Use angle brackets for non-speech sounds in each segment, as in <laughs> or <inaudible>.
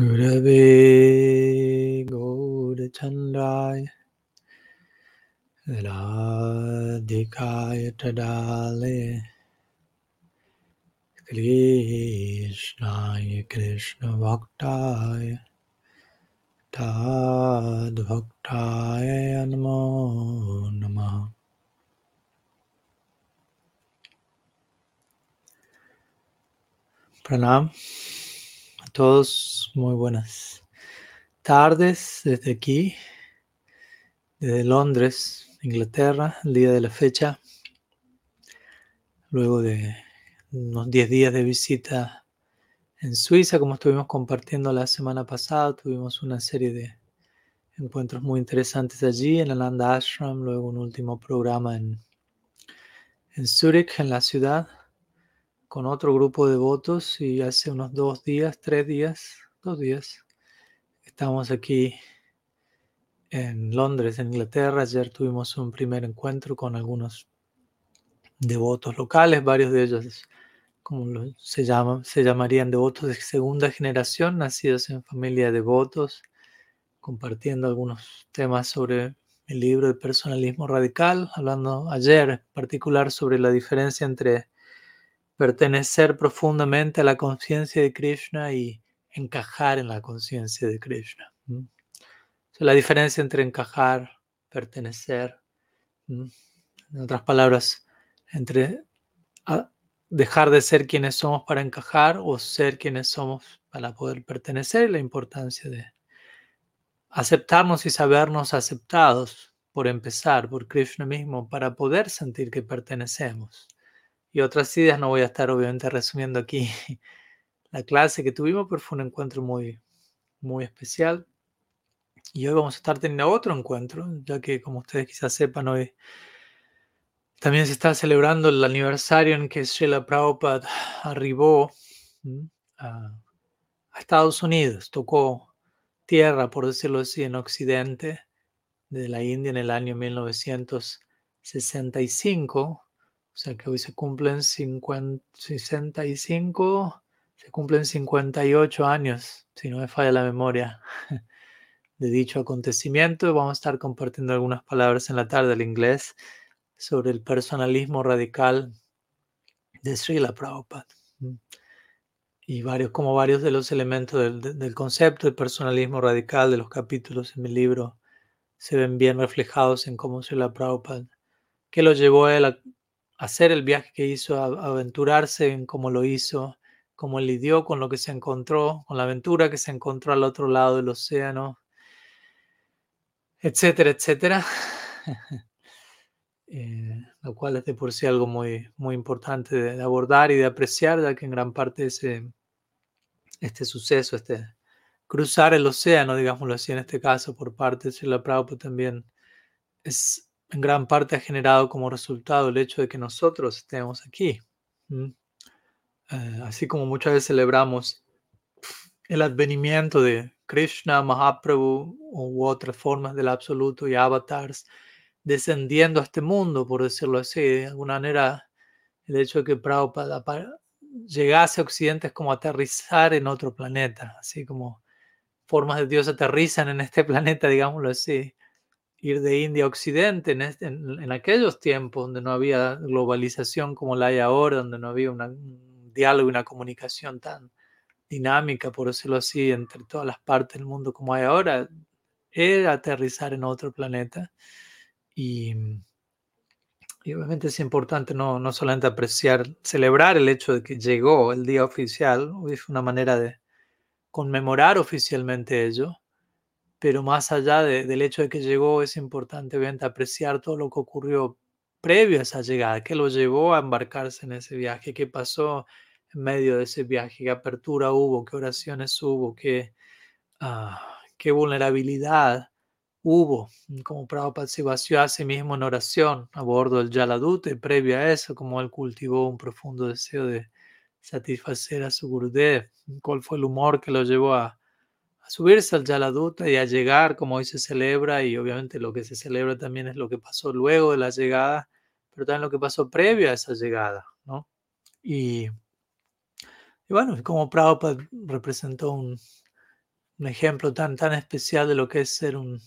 गुरवे गौरचन्द्राय राधिकाय तदाले कृष्णाय कृष्णभक्ताय तद्भक्ताय नमो नम। प्रणाम। Todos, muy buenas tardes desde aquí, desde Londres, Inglaterra, el día de la fecha, luego de unos 10 días de visita en Suiza, como estuvimos compartiendo la semana pasada, tuvimos una serie de encuentros muy interesantes allí en Ananda Ashram, luego un último programa en, en Zurich, en la ciudad con otro grupo de votos y hace unos dos días, tres días, dos días, estamos aquí en Londres, en Inglaterra. Ayer tuvimos un primer encuentro con algunos devotos locales, varios de ellos, como se, llaman, se llamarían devotos de segunda generación, nacidos en familia de devotos, compartiendo algunos temas sobre el libro de personalismo radical, hablando ayer en particular sobre la diferencia entre pertenecer profundamente a la conciencia de Krishna y encajar en la conciencia de Krishna. la diferencia entre encajar, pertenecer, en otras palabras, entre dejar de ser quienes somos para encajar o ser quienes somos para poder pertenecer la importancia de aceptarnos y sabernos aceptados por empezar por Krishna mismo para poder sentir que pertenecemos y otras ideas. No voy a estar obviamente resumiendo aquí <laughs> la clase que tuvimos, pero fue un encuentro muy, muy especial. Y hoy vamos a estar teniendo otro encuentro, ya que como ustedes quizás sepan, hoy también se está celebrando el aniversario en que Srila Prabhupada arribó a, a Estados Unidos, tocó tierra, por decirlo así, en Occidente de la India en el año 1965 o sea que hoy se cumplen 65, se cumplen 58 años, si no me falla la memoria, <laughs> de dicho acontecimiento. Vamos a estar compartiendo algunas palabras en la tarde del inglés sobre el personalismo radical de Srila Prabhupada. Y varios, como varios de los elementos del, del concepto de personalismo radical de los capítulos en mi libro se ven bien reflejados en cómo Srila Prabhupada, que lo llevó a él a hacer el viaje que hizo, aventurarse en cómo lo hizo, cómo lidió con lo que se encontró, con la aventura que se encontró al otro lado del océano, etcétera, etcétera. <laughs> Eh, lo cual es de por sí algo muy, muy importante de, abordar y de apreciar, ya que en gran parte ese, este suceso, este cruzar el océano, digámoslo así, en este caso por parte de la Prabhupada también es en gran parte ha generado como resultado el hecho de que nosotros estemos aquí. Eh, así como muchas veces celebramos el advenimiento de Krishna, Mahaprabhu u otras formas del absoluto y avatars descendiendo a este mundo, por decirlo así. De alguna manera, el hecho de que Prabhupada llegase a Occidente es como aterrizar en otro planeta, así como formas de Dios aterrizan en este <laughs> planeta, digámoslo así ir de India a Occidente este, en, aquellos tiempos donde no había globalización como la hay ahora, donde no había un diálogo y una comunicación tan dinámica, por decirlo así, entre todas las partes del mundo como hay ahora, era aterrizar en otro planeta. Y, obviamente es importante no, no solamente apreciar, celebrar el hecho de que llegó el día oficial, es una manera de conmemorar oficialmente ello, pero más allá del hecho de que llegó, es importante obviamente apreciar todo lo que ocurrió previo a esa llegada, qué lo llevó a embarcarse en ese viaje, qué pasó en medio de ese viaje, qué apertura hubo, qué oraciones hubo, qué, ah, qué vulnerabilidad hubo, como Prabhupada se vació a sí mismo en oración a bordo del Yaladute, previo a eso, como él cultivó un profundo deseo de satisfacer a su Gurudev, cuál fue el humor que lo llevó a subirse al Yaladuta y a llegar como hoy se celebra y obviamente lo que se celebra también es lo que pasó luego de la llegada, pero también lo que pasó previo a esa llegada, ¿no? Y, bueno, como Prabhupada representó un un ejemplo tan, tan especial de lo que es ser un,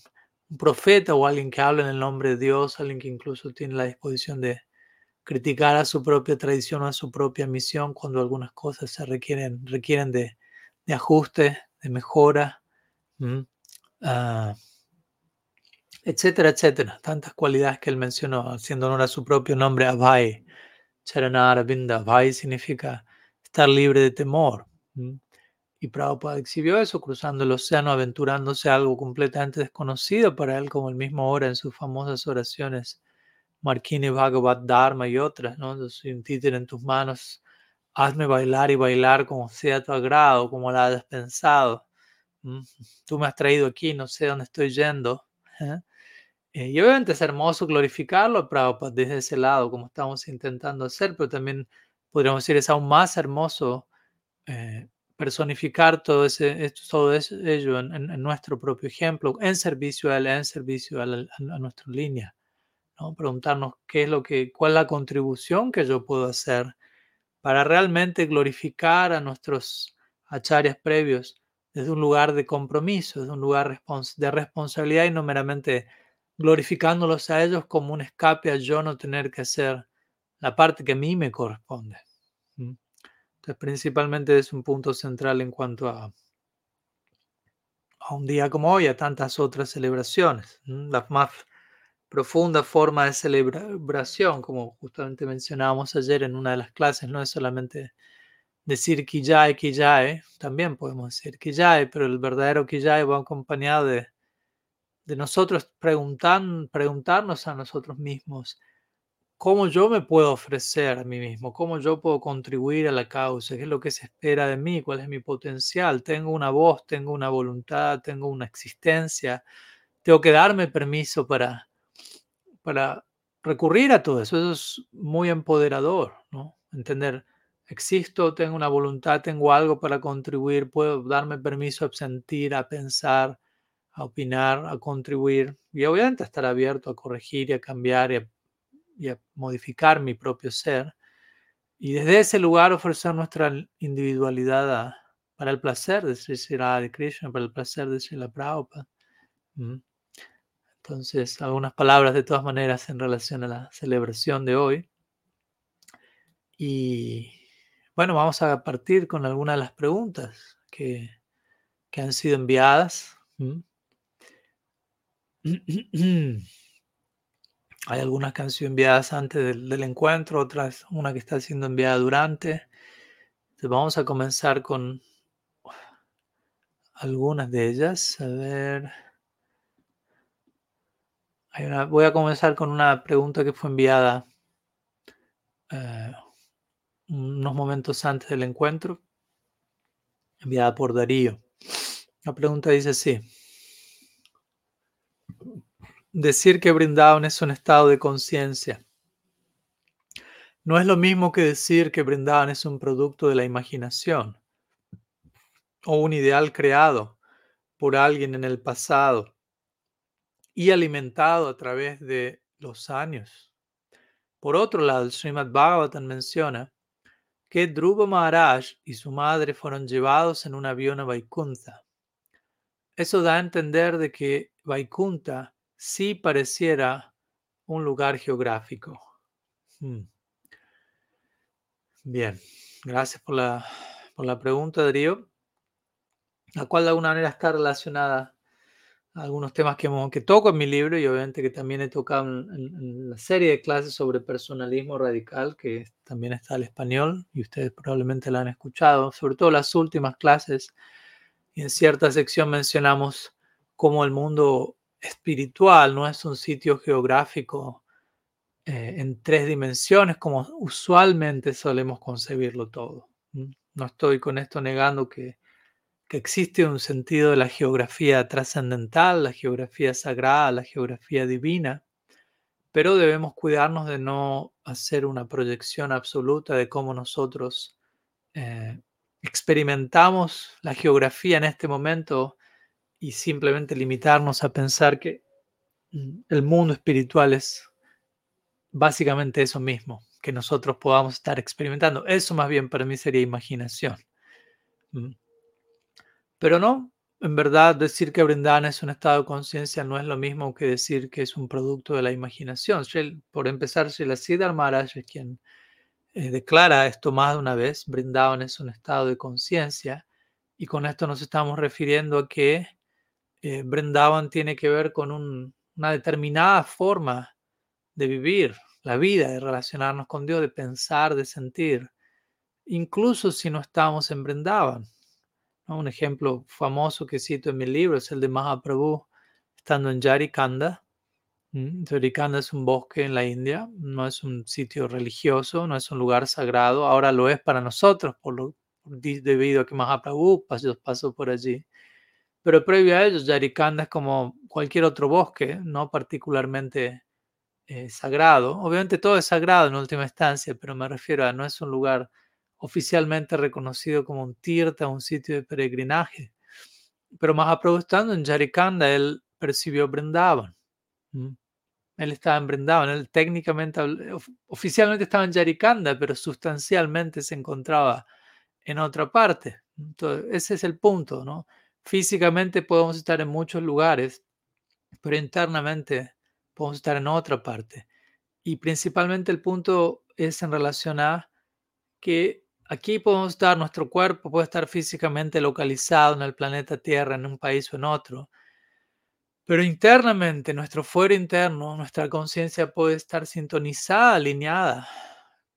un profeta o alguien que habla en el nombre de Dios, alguien que incluso tiene la disposición de criticar a su propia tradición o a su propia misión cuando algunas cosas se requieren, requieren de, de ajuste, de mejora, ah, etcétera, etcétera. Tantas cualidades que él mencionó, haciendo honor a su propio nombre, Abhay, Charanara Binda. Abhay significa estar libre de temor. Y Prabhupada exhibió eso cruzando el océano, aventurándose a algo completamente desconocido para él, como el mismo ora en sus famosas oraciones Markini Bhagavad Dharma y otras, ¿no? un títere en tus manos, hazme bailar y bailar como sea tu agrado, como la hayas pensado. Tú me has traído aquí, no sé dónde estoy yendo. ¿eh? Eh, y obviamente es hermoso glorificarlo, Prabhupada, desde ese lado, como estamos intentando hacer, pero también podríamos decir es aún más hermoso eh, personificar todo, ese, todo ello en, nuestro propio ejemplo, en servicio a él, en servicio a, a nuestra línea. Preguntarnos qué es lo que, cuál es la contribución que yo puedo hacer para realmente glorificar a nuestros acharyas previos desde un lugar de compromiso, desde un lugar de responsabilidad y no meramente glorificándolos a ellos como un escape a yo no tener que hacer la parte que a mí me corresponde. Entonces, principalmente es un punto central en cuanto a, a un día como hoy, a tantas otras celebraciones. Las más profunda forma de celebración, como justamente mencionábamos ayer en una de las clases, no es solamente decir Kijae, Kijae, también podemos decir Kijae, pero el verdadero Kijae va acompañado de, de nosotros preguntar, preguntarnos a nosotros mismos cómo yo me puedo ofrecer a mí mismo, cómo yo puedo contribuir a la causa, qué es lo que se espera de mí, cuál es mi potencial, tengo una voz, tengo una voluntad, tengo una existencia, tengo que darme permiso para para recurrir a todo eso. Eso es muy empoderador, ¿no? Entender, existo, tengo una voluntad, tengo algo para contribuir, puedo darme permiso a sentir, a pensar, a opinar, a contribuir y obviamente estar abierto a corregir y a cambiar y a, modificar mi propio ser. Y desde ese lugar ofrecer nuestra individualidad para el placer de Sri Radha Krishna, para el placer de Sri Prabhupada. Entonces, algunas palabras de todas maneras en relación a la celebración de hoy. Y bueno, vamos a partir con algunas de las preguntas que, han sido enviadas. <clears throat> Hay algunas que han sido enviadas antes del, del, encuentro, otras, una que está siendo enviada durante. Entonces vamos a comenzar con algunas de ellas. A ver voy a comenzar con una pregunta que fue enviada eh, unos momentos antes del encuentro, enviada por Darío. La pregunta dice así. Decir que Brindavan es un estado de conciencia. No es lo mismo que decir que Brindavan es un producto de la imaginación o un ideal creado por alguien en el pasado y alimentado a través de los años. Por otro lado, el Srimad Bhagavatam menciona que Dhruva Maharaj y su madre fueron llevados en un avión a Vaikuntha. Eso da a entender de que Vaikuntha sí pareciera un lugar geográfico. Hmm. Bien, gracias por la, por la pregunta, Darío, la cual de alguna manera está relacionada algunos temas que, que toco en mi libro y obviamente que también he tocado en, la serie de clases sobre personalismo radical, que también está al español y ustedes probablemente la han escuchado, sobre todo las últimas clases. Y en cierta sección mencionamos cómo el mundo espiritual no es un sitio geográfico eh, en tres dimensiones como usualmente solemos concebirlo todo. No estoy con esto negando que existe un sentido de la geografía trascendental, la geografía sagrada, la geografía divina, pero debemos cuidarnos de no hacer una proyección absoluta de cómo nosotros eh, experimentamos la geografía en este momento y simplemente limitarnos a pensar que mm, el mundo espiritual es básicamente eso mismo, que nosotros podamos estar experimentando. Eso más bien para mí sería imaginación. Pero no, en verdad decir que Brindavan es un estado de conciencia no es lo mismo que decir que es un producto de la imaginación. Por empezar, la Siddhar Maharaj es quien eh, declara esto más de una vez. Brindavan es un estado de conciencia y con esto nos estamos refiriendo a que eh, Brindavan tiene que ver con una determinada forma de vivir la vida, de relacionarnos con Dios, de pensar, de sentir, incluso si no estamos en Brindavan. Un ejemplo famoso que cito en mi libro es el de Mahaprabhu estando en Yarikanda. Yarikanda es un bosque en la India, no es un sitio religioso, no es un lugar sagrado, ahora lo es para nosotros por lo, debido a que Mahaprabhu pasó, pasó por allí. Pero previo a ello, Yarikanda es como cualquier otro bosque, no particularmente eh, sagrado. Obviamente todo es sagrado en última instancia, pero me refiero a no es un lugar oficialmente reconocido como un tirta, un sitio de peregrinaje. Pero Mahaprabhu estando en Yarikanda, él percibió Brindavan. Él estaba en Brindavan, él técnicamente, oficialmente estaba en Yarikanda, pero sustancialmente se encontraba en otra parte. Entonces, ese es el punto, ¿no? Físicamente podemos estar en muchos lugares, pero internamente podemos estar en otra parte. Y principalmente el punto es en relación a que Aquí podemos estar, nuestro cuerpo puede estar físicamente localizado en el planeta Tierra, en un país o en otro, pero internamente, nuestro fuero interno, nuestra conciencia puede estar sintonizada, alineada,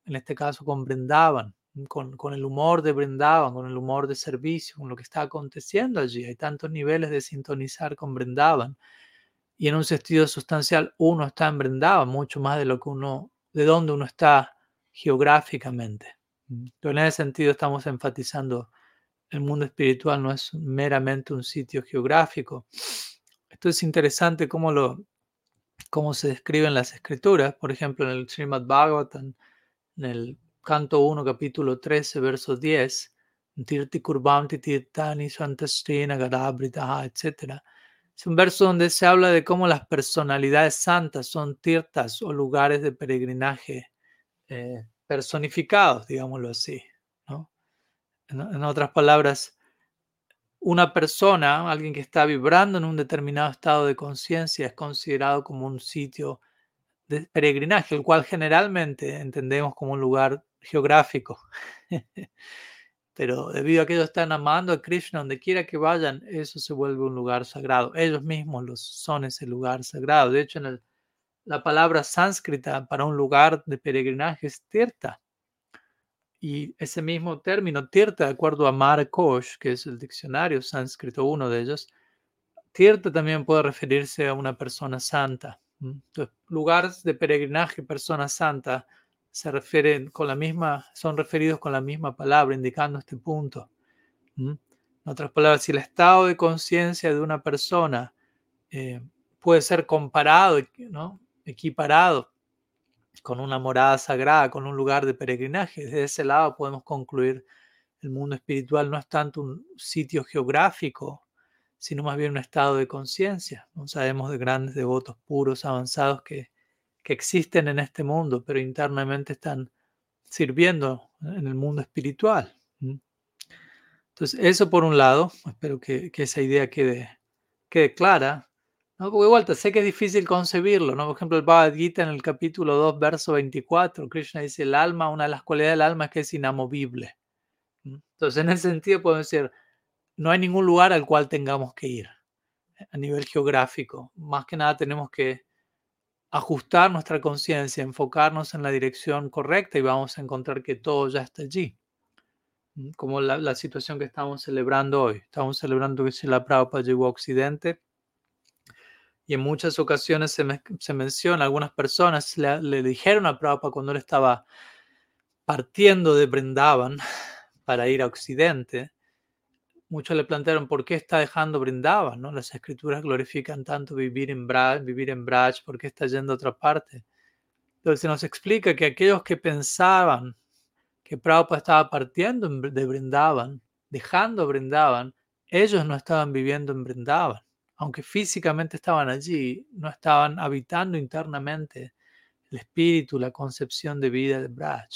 en este caso con con, el humor de Brindavan, con el humor de servicio, con lo que está aconteciendo allí. Hay tantos niveles de sintonizar con. Y en un sentido sustancial, uno está en mucho más de lo que uno, de donde uno está geográficamente. Pero en ese sentido estamos enfatizando el mundo espiritual no es meramente un sitio geográfico. Esto es interesante cómo, lo, cómo se describe en las escrituras. Por ejemplo, en el Srimad Bhagavatam, en el canto 1, capítulo 13, verso 10, Tirti Kurbamti Tirtani Santastina Gadabrita, etc. Es un verso donde se habla de cómo las personalidades santas son tirtas o lugares de peregrinaje eh, personificados, digámoslo así. En, otras palabras, una persona, alguien que está vibrando en un determinado estado de conciencia, es considerado como un sitio de peregrinaje, el cual generalmente entendemos como un lugar geográfico. <laughs> Pero debido a que ellos están amando a Krishna, donde quiera que vayan, eso se vuelve un lugar sagrado. Ellos mismos los son ese lugar sagrado. De hecho, en el la palabra sánscrita para un lugar de peregrinaje es tirta. Y ese mismo término, tirta, de acuerdo a Markosh, que es el diccionario sánscrito, uno de ellos, tirta también puede referirse a una persona santa. Entonces, lugares de peregrinaje, persona santa, se refieren con la misma, son referidos con la misma palabra, indicando este punto. En otras palabras, si el estado de conciencia de una persona eh, puede ser comparado, ¿no? Equiparado con una morada sagrada, con un lugar de peregrinaje. Desde ese lado podemos concluir el mundo espiritual no es tanto un sitio geográfico, sino más bien un estado de conciencia. No sabemos de grandes devotos puros, avanzados que, que existen en este mundo, pero internamente están sirviendo en el mundo espiritual. Entonces, eso por un lado, espero que, que esa idea quede, quede clara. ¿No? Porque igual sé que es difícil concebirlo, ¿no? Por ejemplo, el Bhagavad Gita en el capítulo 2, verso 24, Krishna dice, el alma, una de las cualidades del alma es que es inamovible. Entonces, en ese sentido podemos decir, no hay ningún lugar al cual tengamos que ir eh, a nivel geográfico. Más que nada tenemos que ajustar nuestra conciencia, enfocarnos en la dirección correcta y vamos a encontrar que todo ya está allí. Como la, la situación que estamos celebrando hoy. Estamos celebrando que si la Prabhupada llegó a Occidente y en muchas ocasiones se, menciona, algunas personas le, dijeron a Prabhupada cuando él estaba partiendo de Brindavan <laughs> para ir a Occidente, muchos le plantearon por qué está dejando Brindavan, ¿no? Las escrituras glorifican tanto vivir en Braj, vivir en Braj, ¿por qué está yendo a otra parte? Entonces se nos explica que aquellos que pensaban que Prabhupada estaba partiendo de Brindavan, dejando Brindavan, ellos no estaban viviendo en Brindavan aunque físicamente estaban allí, no estaban habitando internamente el espíritu, la concepción de vida de Braj.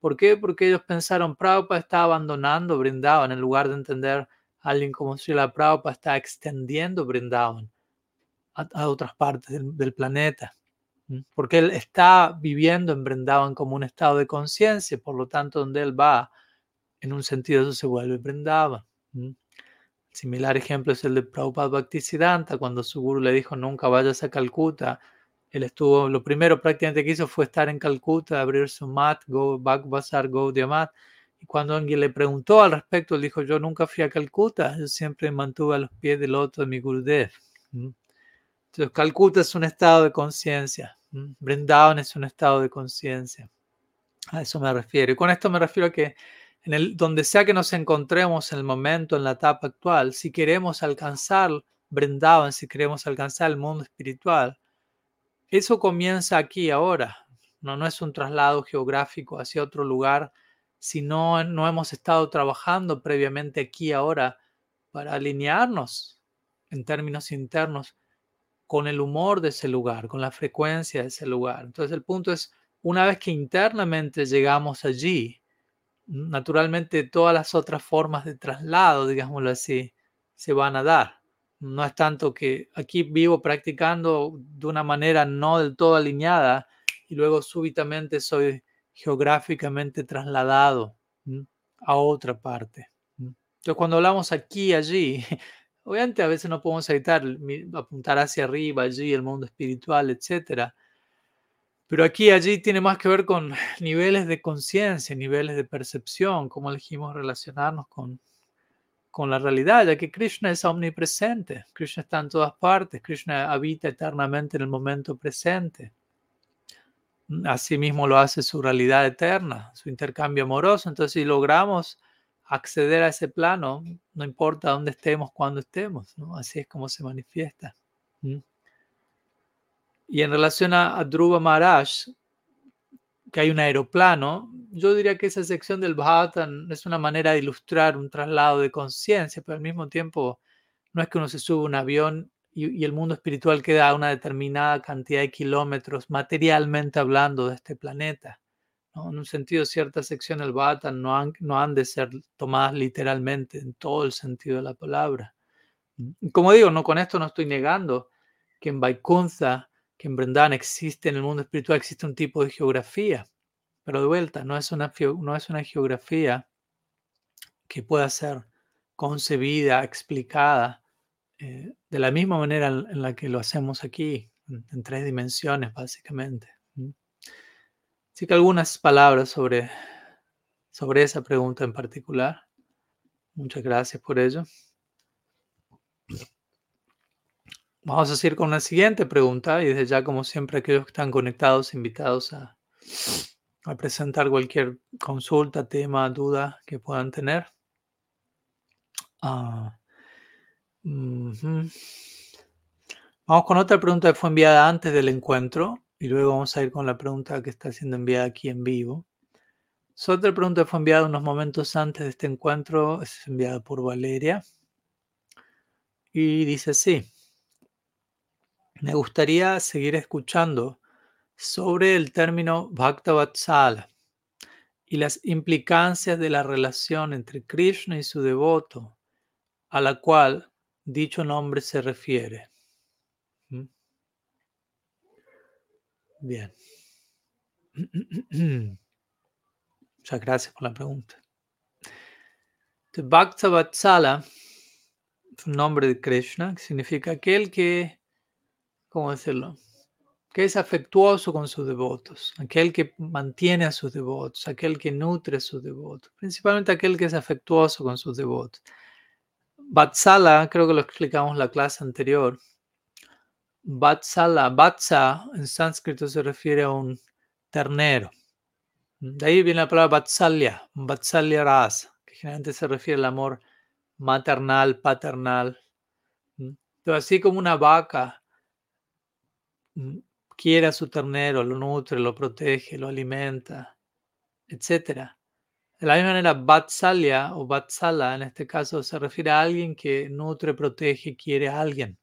¿Por qué? Porque ellos pensaron, Prabhupada está abandonando, brindaban, en lugar de entender, alguien como Srila Prabhupada está extendiendo Brindavan a, otras partes del, planeta. Porque él está viviendo en Brindavan como un estado de conciencia, por lo tanto, donde él va, en un sentido eso se vuelve Brindavan. Similar ejemplo es el de Prabhupada Bhaktisiddhanta, cuando su guru le dijo nunca vayas a Calcuta. Él estuvo, lo primero prácticamente que hizo fue estar en Calcuta, abrir su mat, go, Bagbazar, go, Mat. Y cuando alguien le preguntó al respecto, él dijo, yo nunca fui a Calcuta, yo siempre mantuve a los pies del otro de mi Gurudev. Entonces, Calcuta es un estado de conciencia, Brindavan es un estado de conciencia. A eso me refiero. Y con esto me refiero a que donde sea que nos encontremos en el momento, en la etapa actual, si queremos alcanzar Brindavan, si queremos alcanzar el mundo espiritual, eso comienza aquí ahora. No, no es un traslado geográfico hacia otro lugar, si no, no hemos estado trabajando previamente aquí ahora para alinearnos en términos internos con el humor de ese lugar, con la frecuencia de ese lugar. Entonces el punto es, una vez que internamente llegamos allí, naturalmente todas las otras formas de traslado, digámoslo así, se van a dar. No es tanto que aquí vivo practicando de una manera no del todo alineada y luego súbitamente soy geográficamente trasladado a otra parte. Entonces cuando hablamos aquí allí, <laughs> obviamente a veces no podemos evitar apuntar hacia arriba, allí, el mundo espiritual, etcétera pero aquí, allí tiene más que ver con <sighs> niveles de conciencia, niveles de percepción, cómo elegimos relacionarnos con, con la realidad, ya que Krishna es omnipresente, Krishna está en todas partes, Krishna habita eternamente en el momento presente. Asimismo lo hace su realidad eterna, su intercambio amoroso. Entonces, si logramos acceder a ese plano, no importa dónde estemos, cuándo estemos, así es como se manifiesta. Y en relación a, Dhruva Maharaj, que hay un aeroplano, yo diría que esa sección del Bhagavatam es una manera de ilustrar un traslado de conciencia, pero al mismo tiempo no es que uno se sube a un avión y, el mundo espiritual queda a una determinada cantidad de kilómetros, materialmente hablando, de este planeta. ¿no? En un sentido, ciertas secciones del Bhagavatam no han, no han de ser tomadas literalmente en todo el sentido de la palabra. Como digo, no con esto no estoy negando que en Vaikuntha en Brindavan existe, en el mundo espiritual existe un tipo de geografía, pero de vuelta, no es una, no es una geografía que pueda ser concebida, explicada eh, de la misma manera en, la que lo hacemos aquí, en, tres dimensiones básicamente. Así que algunas palabras sobre, sobre esa pregunta en particular. Muchas gracias por ello. Vamos a seguir con la siguiente pregunta y desde ya, como siempre, aquellos que están conectados, invitados a, presentar cualquier consulta, tema, duda que puedan tener. Ah, vamos con otra pregunta que fue enviada antes del encuentro y luego vamos a ir con la pregunta que está siendo enviada aquí en vivo. otra pregunta que fue enviada unos momentos antes de este encuentro, es enviada por Valeria y dice así. Me gustaría seguir escuchando sobre el término Bhaktavatsala y las implicancias de la relación entre Krishna y su devoto, a la cual dicho nombre se refiere. ¿Mm? Bien. <clears throat> Muchas gracias por la pregunta. Bhaktavatsala es un nombre de Krishna que significa aquel que ¿cómo decirlo? Que es afectuoso con sus devotos, aquel que mantiene a sus devotos, aquel que nutre a sus devotos, principalmente aquel que es afectuoso con sus devotos. Vatsala, creo que lo explicamos en la clase anterior. Vatsala, Vatsa en sánscrito se refiere a un ternero. De ahí viene la palabra Vatsalya, Vatsalya Rasa, que generalmente se refiere al amor maternal, paternal. Así como una vaca quiere a su ternero, lo nutre, lo protege, lo alimenta, etc. De la misma manera, Vatsalya o Vatsala en este caso se refiere a alguien que nutre, protege, quiere a alguien,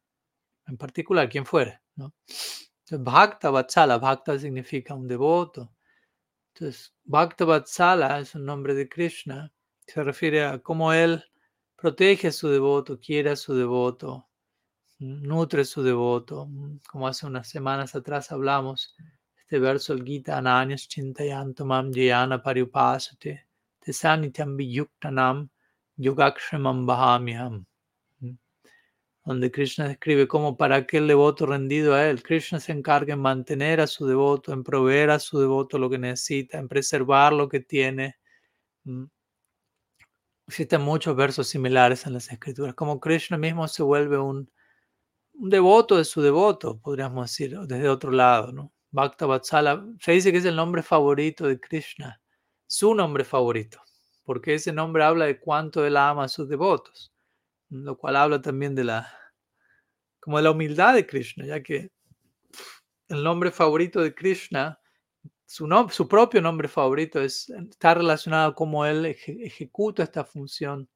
en particular, quien fuere. ¿no? Entonces, Bhakta Vatsala, Bhakta significa un devoto. Entonces, Bhakta Vatsala es un nombre de Krishna, se refiere a cómo él protege a su devoto, quiere a su devoto, nutre a su devoto. Como hace unas semanas atrás hablamos, este verso del Gita, Ananyas Chintayantamam Jayana Pariupasate, Tesanityam Viyuktanam Yogakshemam Bahamyam. Donde Krishna describe cómo para aquel devoto rendido a él, Krishna se encarga en mantener a su devoto, en proveer a su devoto lo que necesita, en preservar lo que tiene Existen muchos versos similares en las escrituras, como Krishna mismo se vuelve un, devoto de su devoto, podríamos decir, desde otro lado, ¿no? Bhakta Vatsala, se dice que es el nombre favorito de Krishna, su nombre favorito, porque ese nombre habla de cuánto él ama a sus devotos, lo cual habla también de la, como de la humildad de Krishna, ya que el nombre favorito de Krishna su, su propio nombre favorito es, está relacionado a cómo él ejecuta esta función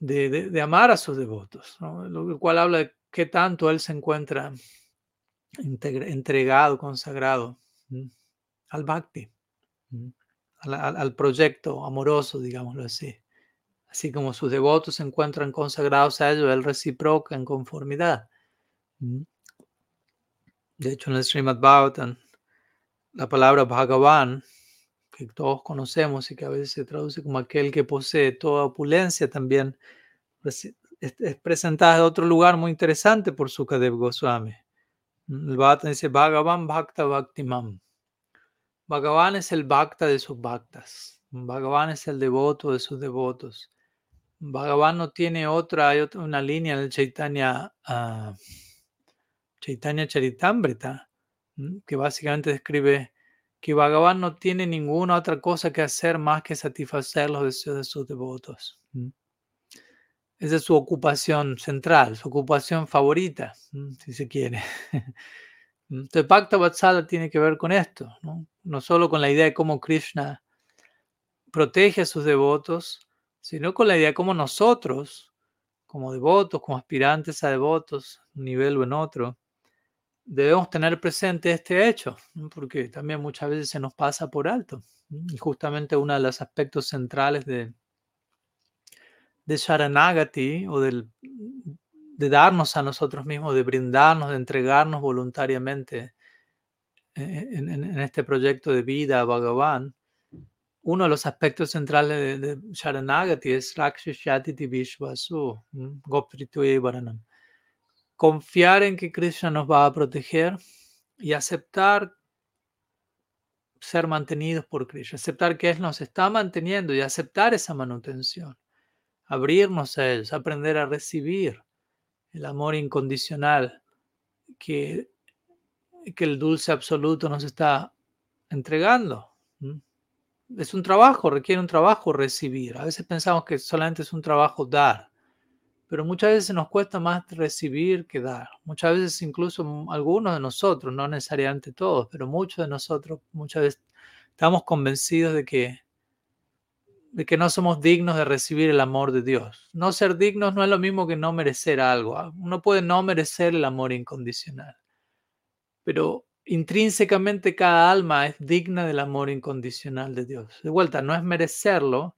de, amar a sus devotos, lo cual habla de qué tanto él se encuentra entregado, consagrado al bhakti, al, proyecto amoroso, digámoslo así. Así como sus devotos se encuentran consagrados a ello, él reciproca en conformidad. De hecho, en el Srimad Bhagavatam, la palabra Bhagavan, que todos conocemos y que a veces se traduce como aquel que posee toda opulencia, también es, presentada de otro lugar muy interesante por Sukadev Goswami. El Bhagavatam dice Bhagavan Bhakta Bhaktimam. Bhagavan es el Bhakta de sus Bhaktas. Bhagavan es el devoto de sus devotos. Bhagavan no tiene otra, hay otra una línea en el Chaitanya, uh, Chaitanya Charitamrita que básicamente describe que Bhagavan no tiene ninguna otra cosa que hacer más que satisfacer los deseos de sus devotos. Esa es su ocupación central, su ocupación favorita, si se quiere. <laughs> Entonces, Bhakta Vatsala tiene que ver con esto, ¿no? no solo con la idea de cómo Krishna protege a sus devotos, sino con la idea de cómo nosotros, como devotos, como aspirantes a devotos, un nivel o en otro, debemos tener presente este hecho, porque también muchas veces se nos pasa por alto. Y justamente uno de los aspectos centrales de, de Sharanagati o del, de darnos a nosotros mismos, de brindarnos, de entregarnos voluntariamente eh, en, este proyecto de vida Bhagavan, uno de los aspectos centrales de, de Sharanagati es Rakshashyatiti Vishvasu, Gopritu Varanam confiar en que Krishna nos va a proteger y aceptar ser mantenidos por Krishna, aceptar que Él nos está manteniendo y aceptar esa manutención, abrirnos a Él, aprender a recibir el amor incondicional que, que el dulce absoluto nos está entregando. Es un trabajo, requiere un trabajo recibir. A veces pensamos que solamente es un trabajo dar pero muchas veces nos cuesta más recibir que dar. Muchas veces incluso algunos de nosotros, no necesariamente todos, pero muchos de nosotros muchas veces estamos convencidos de que, de que no somos dignos de recibir el amor de Dios. No ser dignos no es lo mismo que no merecer algo. Ah, uno puede no merecer el amor incondicional, pero intrínsecamente cada alma es digna del amor incondicional de Dios. De vuelta, no es merecerlo,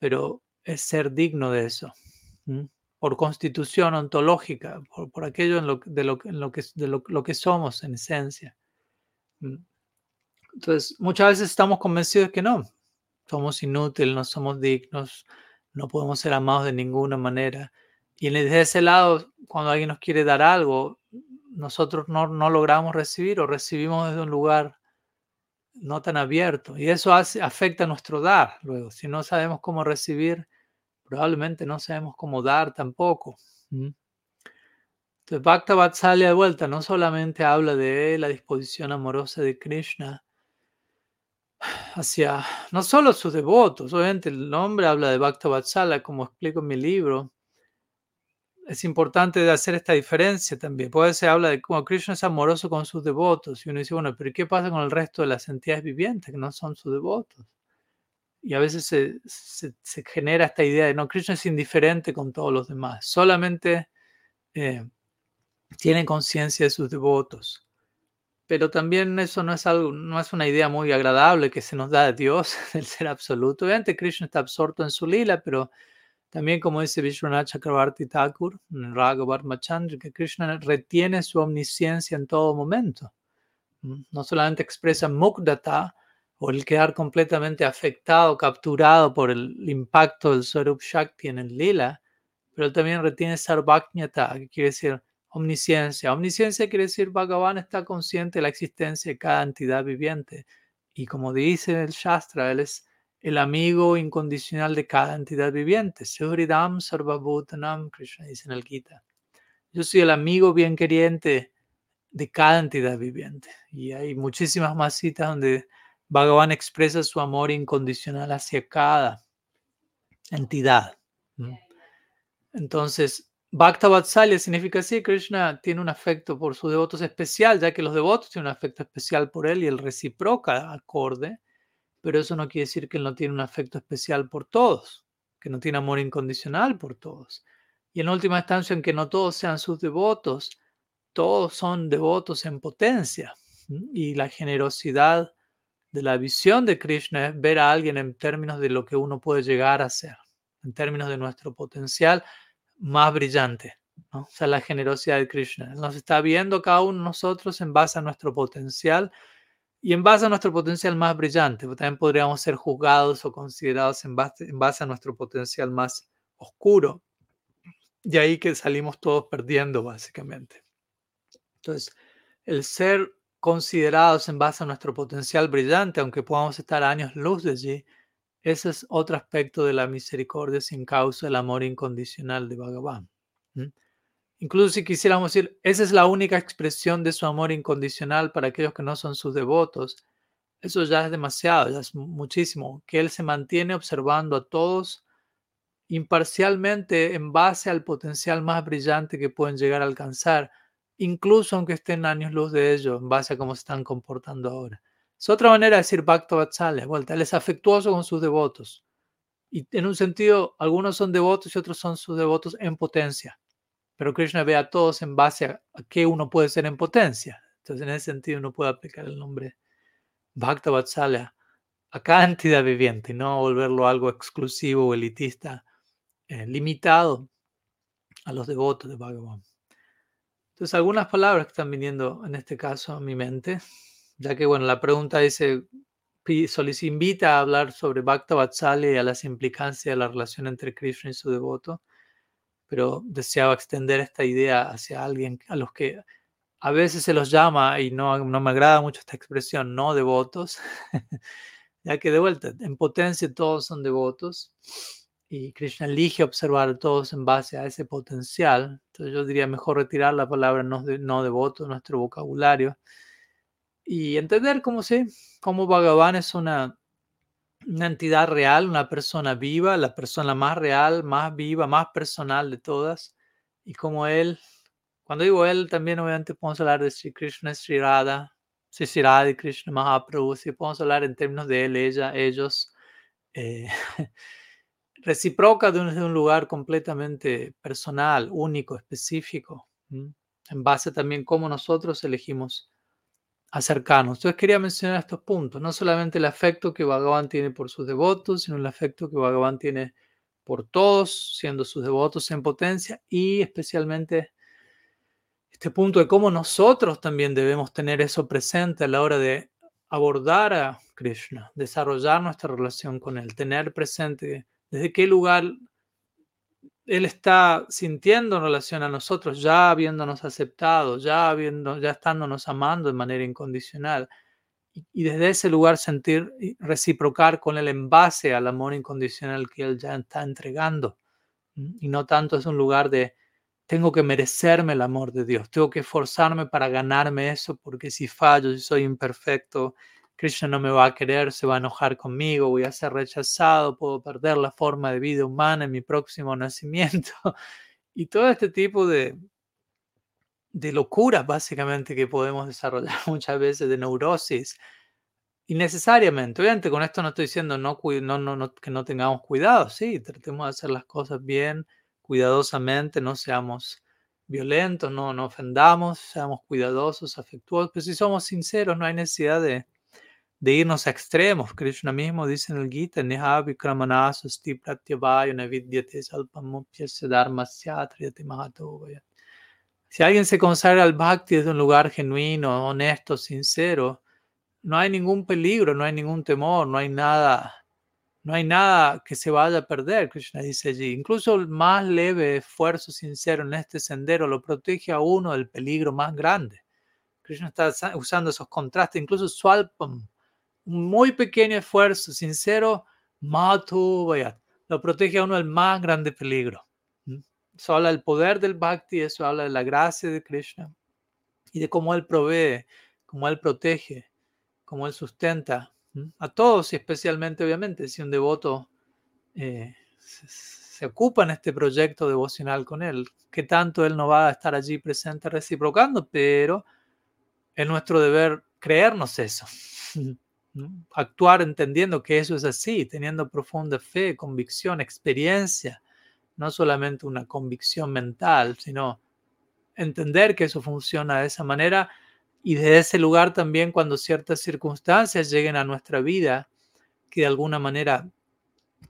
pero es ser digno de eso por constitución ontológica, por, aquello en lo, de, lo, que, somos en esencia. Entonces, muchas veces estamos convencidos de que no, somos inútiles, no somos dignos, no podemos ser amados de ninguna manera. Y desde ese lado, cuando alguien nos quiere dar algo, nosotros no, logramos recibir o recibimos desde un lugar no tan abierto. Y eso hace, afecta nuestro dar luego. Si no sabemos cómo recibir, probablemente no sabemos cómo dar tampoco. Entonces, Bhakta Vatsalya de vuelta no solamente habla de la disposición amorosa de Krishna hacia no solo sus devotos, obviamente el nombre habla de Bhakta Vatsalya, como explico en mi libro. Es importante hacer esta diferencia también. Puede ser habla de cómo Krishna es amoroso con sus devotos. Y uno dice, bueno, pero ¿qué pasa con el resto de las entidades vivientes que no son sus devotos? Y a veces se, se, genera esta idea de no, Krishna es indiferente con todos los demás, solamente eh, tiene conciencia de sus devotos. Pero también eso no es algo, no es una idea muy agradable que se nos da de Dios, <laughs> del ser absoluto. Obviamente Krishna está absorto en su lila, pero También como dice Vishwanath Chakravarti Thakur en Raghavar Machandra, que Krishna retiene su omnisciencia en todo momento. No solamente expresa mukdata, o el quedar completamente afectado, capturado por el impacto del Swarup Shakti en el lila, pero también retiene sarvajñata, que quiere decir omnisciencia. Omnisciencia quiere decir Bhagavan está consciente de la existencia de cada entidad viviente. Y como dice el Shastra, él es el amigo incondicional de cada entidad viviente. Suhridam Sarvabhutanam, Krishna dice en el Gita. Yo soy el amigo bien queriente de cada entidad viviente. Y hay muchísimas más citas donde Bhagavan expresa su amor incondicional hacia cada entidad. Entonces, Bhakta Vatsalya significa así, Krishna tiene un afecto por sus devotos especial, ya que los devotos tienen un afecto especial por él y el reciproca acorde, pero eso no quiere decir que él no tiene un afecto especial por todos, que no tiene amor incondicional por todos. Y en última instancia, aunque no todos sean sus devotos, todos son devotos en potencia. Y la generosidad de la visión de Krishna es ver a alguien en términos de lo que uno puede llegar a ser, en términos de nuestro potencial más brillante. ¿no? O sea, la generosidad de Krishna. Nos está viendo cada uno nosotros en base a nuestro potencial y en base a nuestro potencial más brillante. También podríamos ser juzgados o considerados en base, en base a nuestro potencial más oscuro. De ahí que salimos todos perdiendo, básicamente. Entonces, el ser considerados en base a nuestro potencial brillante, aunque podamos estar años luz de allí, ese es otro aspecto de la misericordia sin causa, el amor incondicional de Bhagavan. Incluso si quisiéramos decir, esa es la única expresión de su amor incondicional para aquellos que no son sus devotos, eso ya es demasiado, ya es muchísimo, que Él se mantiene observando a todos imparcialmente en base al potencial más brillante que pueden llegar a alcanzar incluso aunque estén años luz de ellos, en base a cómo se están comportando ahora. Es otra manera de decir Bhakta Vatsalya, vuelta. Él es afectuoso con sus devotos. Y en un sentido, algunos son devotos y otros son sus devotos en potencia. Pero Krishna ve a todos en base a, qué uno puede ser en potencia. Entonces, en ese sentido, uno puede aplicar el nombre Bhakta Vatsalya a cada <laughs> viviente, no volverlo algo exclusivo o elitista, eh, limitado a los devotos de Bhagavan. Entonces, algunas palabras que están viniendo en este caso a mi mente, ya que, bueno, la pregunta dice, Solis invita a hablar sobre Bhakta Vatsalya y a las implicancias de la relación entre Krishna y su devoto, pero deseaba extender esta idea hacia alguien a los que a veces se los llama, y no, no me agrada mucho esta expresión, no devotos, <laughs> ya que de vuelta, en potencia todos son devotos, y Krishna elige observar a todos en base a ese potencial. Entonces yo diría mejor retirar la palabra no, no devoto de nuestro vocabulario y entender cómo, sí, cómo Bhagavan es una, una entidad real, una persona viva, la persona más real, más viva, más personal de todas y como él, cuando digo él también obviamente podemos hablar de Sri Krishna, Sri Radha, Sri y Krishna Mahaprabhu, si podemos hablar en términos de él, ella, ellos. Eh, <laughs> reciproca de un, lugar completamente personal, único, específico, en base también cómo nosotros elegimos acercarnos. Entonces quería mencionar estos puntos, no solamente el afecto que Bhagavan tiene por sus devotos, sino el afecto que Bhagavan tiene por todos, siendo sus devotos en potencia, y especialmente este punto de cómo nosotros también debemos tener eso presente a la hora de abordar a Krishna, desarrollar nuestra relación con Él, tener presente desde qué lugar Él está sintiendo en relación a nosotros, ya habiéndonos aceptado, ya, habiendo, ya estándonos amando de manera incondicional. Y, desde ese lugar sentir, reciprocar con Él en base al amor incondicional que Él ya está entregando. Y no tanto es un lugar de, tengo que merecerme el amor de Dios, tengo que esforzarme para ganarme eso, porque si fallo, si soy imperfecto, Krishna no me va a querer, se va a enojar conmigo, voy a ser rechazado, puedo perder la forma de vida humana en mi próximo nacimiento. <laughs> Y todo este tipo de, de locuras básicamente que podemos desarrollar <laughs> muchas veces, de neurosis, innecesariamente. Obviamente con esto no estoy diciendo que no tengamos cuidado, sí, tratemos de hacer las cosas bien, cuidadosamente, no seamos violentos, no, no ofendamos, seamos cuidadosos, afectuosos, pero si somos sinceros no hay necesidad de de irnos a extremos. Krishna mismo dice en el Gita, si alguien se consagra al bhakti desde un lugar genuino, honesto, sincero, no hay ningún peligro, no hay ningún temor, no hay nada, no hay nada que se vaya a perder, Krishna dice allí. Incluso el más leve esfuerzo sincero en este sendero lo protege a uno del peligro más grande. Krishna está usando esos contrastes, incluso Swalpam, muy pequeño esfuerzo sincero, Matu lo protege a uno del más grande peligro. Eso habla del poder del bhakti, eso habla de la gracia de Krishna y de cómo Él provee, cómo Él protege, cómo Él sustenta a todos y especialmente, obviamente, si un devoto eh, se, ocupa en este proyecto devocional con Él, que tanto Él no va a estar allí presente reciprocando, pero es nuestro deber creernos eso. <laughs> Actuar entendiendo que eso es así, teniendo profunda fe, convicción, experiencia no solamente una convicción mental, sino entender que eso funciona de esa manera y de ese lugar también cuando ciertas circunstancias lleguen a nuestra vida, que de alguna manera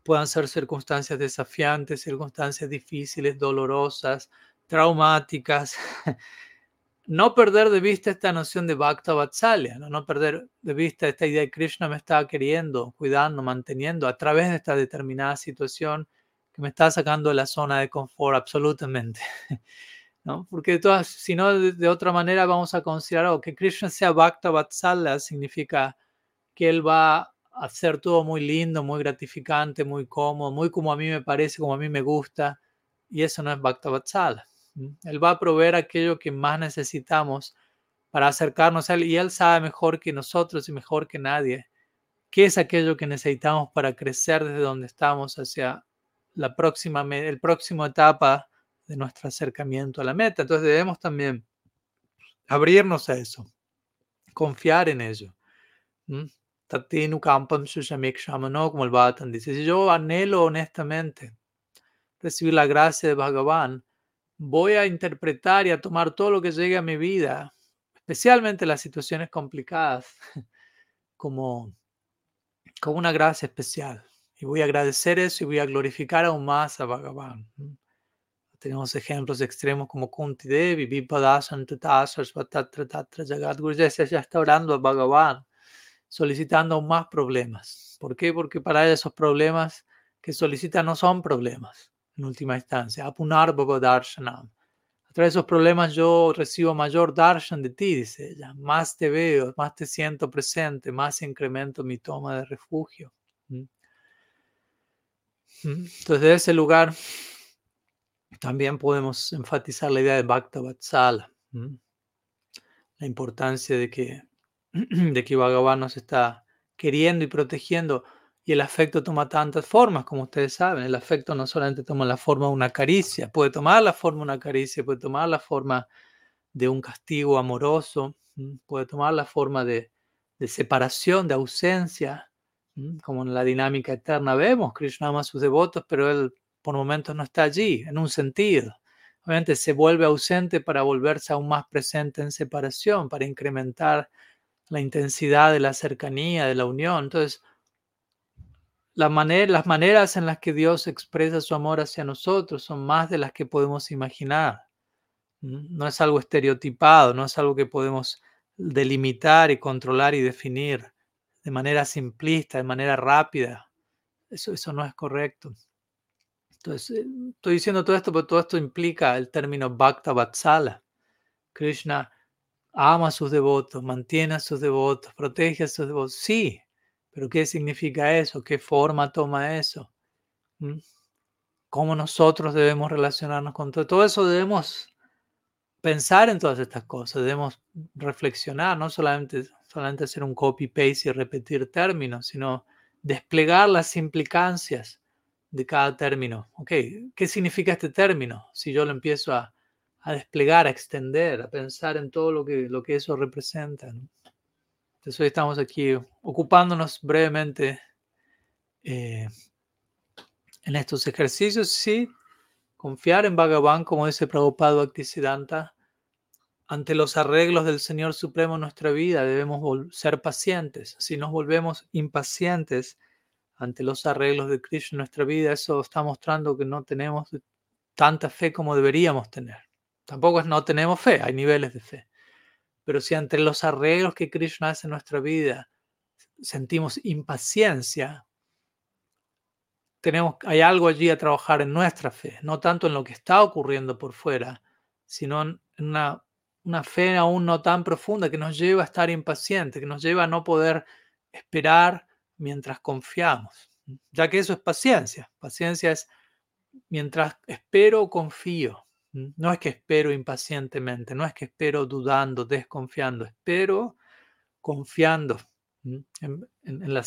puedan ser circunstancias desafiantes, circunstancias difíciles, dolorosas, traumáticas, <laughs> no perder de vista esta noción de Bhakta Vatsalya, ¿no? perder de vista esta idea de Krishna me está queriendo, cuidando, manteniendo a través de esta determinada situación me está sacando de la zona de confort absolutamente. <laughs> ¿no? Porque si no, de, otra manera vamos a considerar que Krishna sea Bhakta Vatsala significa que él va a hacer todo muy lindo, muy gratificante, muy cómodo, muy como a mí me parece, como a mí me gusta. Y eso no es Bhakta Vatsala. Él va a proveer aquello que más necesitamos para acercarnos a Él y Él sabe mejor que nosotros y mejor que nadie qué es aquello que necesitamos para crecer desde donde estamos hacia la próxima, el próximo etapa de nuestro acercamiento a la meta. Entonces debemos también abrirnos a eso, confiar en ello. Kampam como el Bhatan dice, si yo anhelo honestamente recibir la gracia de Bhagavan, voy a interpretar y a tomar todo lo que llegue a mi vida, especialmente las situaciones complicadas, <laughs> como, como una gracia especial. Y voy a agradecer eso y voy a glorificar aún más a Bhagavan. Tenemos ejemplos extremos como Kunti Devi, Vipadasan, Tatra, Jagadguru, ya está orando a Bhagavan, solicitando aún más problemas. ¿Por qué? Porque para ella esos problemas que solicita no son problemas, en última instancia. Apunar Bhagavadshanam. A través de esos problemas yo recibo mayor darshan de ti, dice ella. Más te veo, más te siento presente, más incremento mi toma de refugio. Entonces, de ese lugar también podemos enfatizar la idea de Bhakta Vatsala, la importancia de que, <clears throat> de que Bhagavan nos está queriendo y protegiendo. Y el afecto toma tantas formas, como ustedes saben. El afecto no solamente toma la forma de una caricia, puede tomar la forma de una caricia, puede tomar la forma de un castigo amoroso, puede tomar la forma de, de separación, de ausencia, como en la dinámica eterna vemos, Krishna ama a sus devotos, pero él por momentos no está allí, en un sentido. Obviamente se vuelve ausente para volverse aún más presente en separación, para incrementar la intensidad de la cercanía, de la unión. Entonces, las maneras en las que Dios expresa su amor hacia nosotros son más de las que podemos imaginar. No es algo estereotipado, no es algo que podemos delimitar y controlar y definir de manera simplista, de manera rápida. Eso, eso no es correcto. Entonces, eh, estoy diciendo todo esto porque todo esto implica el término Bhakta Vatsala. Krishna ama a sus devotos, mantiene a sus devotos, protege a sus devotos. Sí, pero ¿qué significa eso? ¿Qué forma toma eso? ¿Mm? ¿Cómo nosotros debemos relacionarnos con todo? Eso debemos pensar en todas estas cosas, debemos reflexionar, no solamente solamente hacer un copy-paste y repetir términos, sino desplegar las implicancias de cada término. Ok, ¿qué significa este término? Si yo lo empiezo a, desplegar, a extender, a pensar en todo lo que, lo que eso representa. Entonces hoy estamos aquí ocupándonos brevemente eh, en estos ejercicios, sí, confiar en Bhagavan, como dice Prabhupada Bhaktisiddhanta, ante los arreglos del Señor Supremo en nuestra vida debemos ser pacientes. Si nos volvemos impacientes ante los arreglos de Krishna en nuestra vida, eso está mostrando que no tenemos tanta fe como deberíamos tener. Tampoco es no tenemos fe, hay niveles de fe. Pero si ante los arreglos que Krishna hace en nuestra vida sentimos impaciencia, tenemos, hay algo allí a trabajar en nuestra fe, no tanto en lo que está ocurriendo por fuera, sino en una, una fe aún no tan profunda que nos lleva a estar impacientes, que nos lleva a no poder esperar mientras confiamos, ya que eso es paciencia. Paciencia es mientras espero, confío. No es que espero impacientemente, no es que espero dudando, desconfiando, espero confiando en, la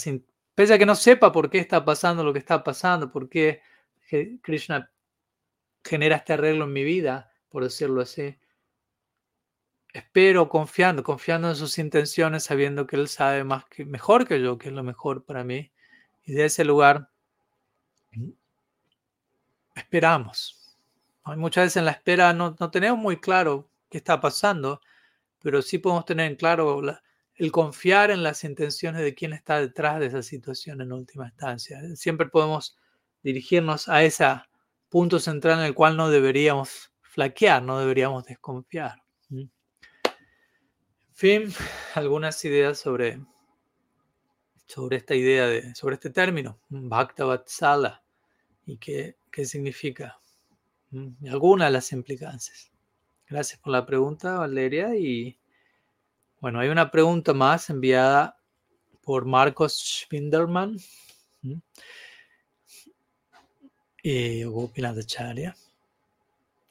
Pese a que no sepa por qué está pasando lo que está pasando, por qué Krishna genera este arreglo en mi vida, por decirlo así. Espero confiando, confiando en sus intenciones, sabiendo que Él sabe más que, mejor que yo, que es lo mejor para mí. Y de ese lugar esperamos. Muchas veces en la espera no, tenemos muy claro qué está pasando, pero sí podemos tener en claro la, el confiar en las intenciones de quien está detrás de esa situación en última instancia. Siempre podemos dirigirnos a ese punto central en el cual no deberíamos flaquear, no deberíamos desconfiar. En fin, <laughs> algunas ideas sobre, sobre esta idea, de, sobre este término, Bhakta Vatsala, y qué, qué significa, algunas de las implicancias. Gracias por la pregunta, Valeria, y bueno, hay una pregunta más enviada por Marcos Schwinderman. Y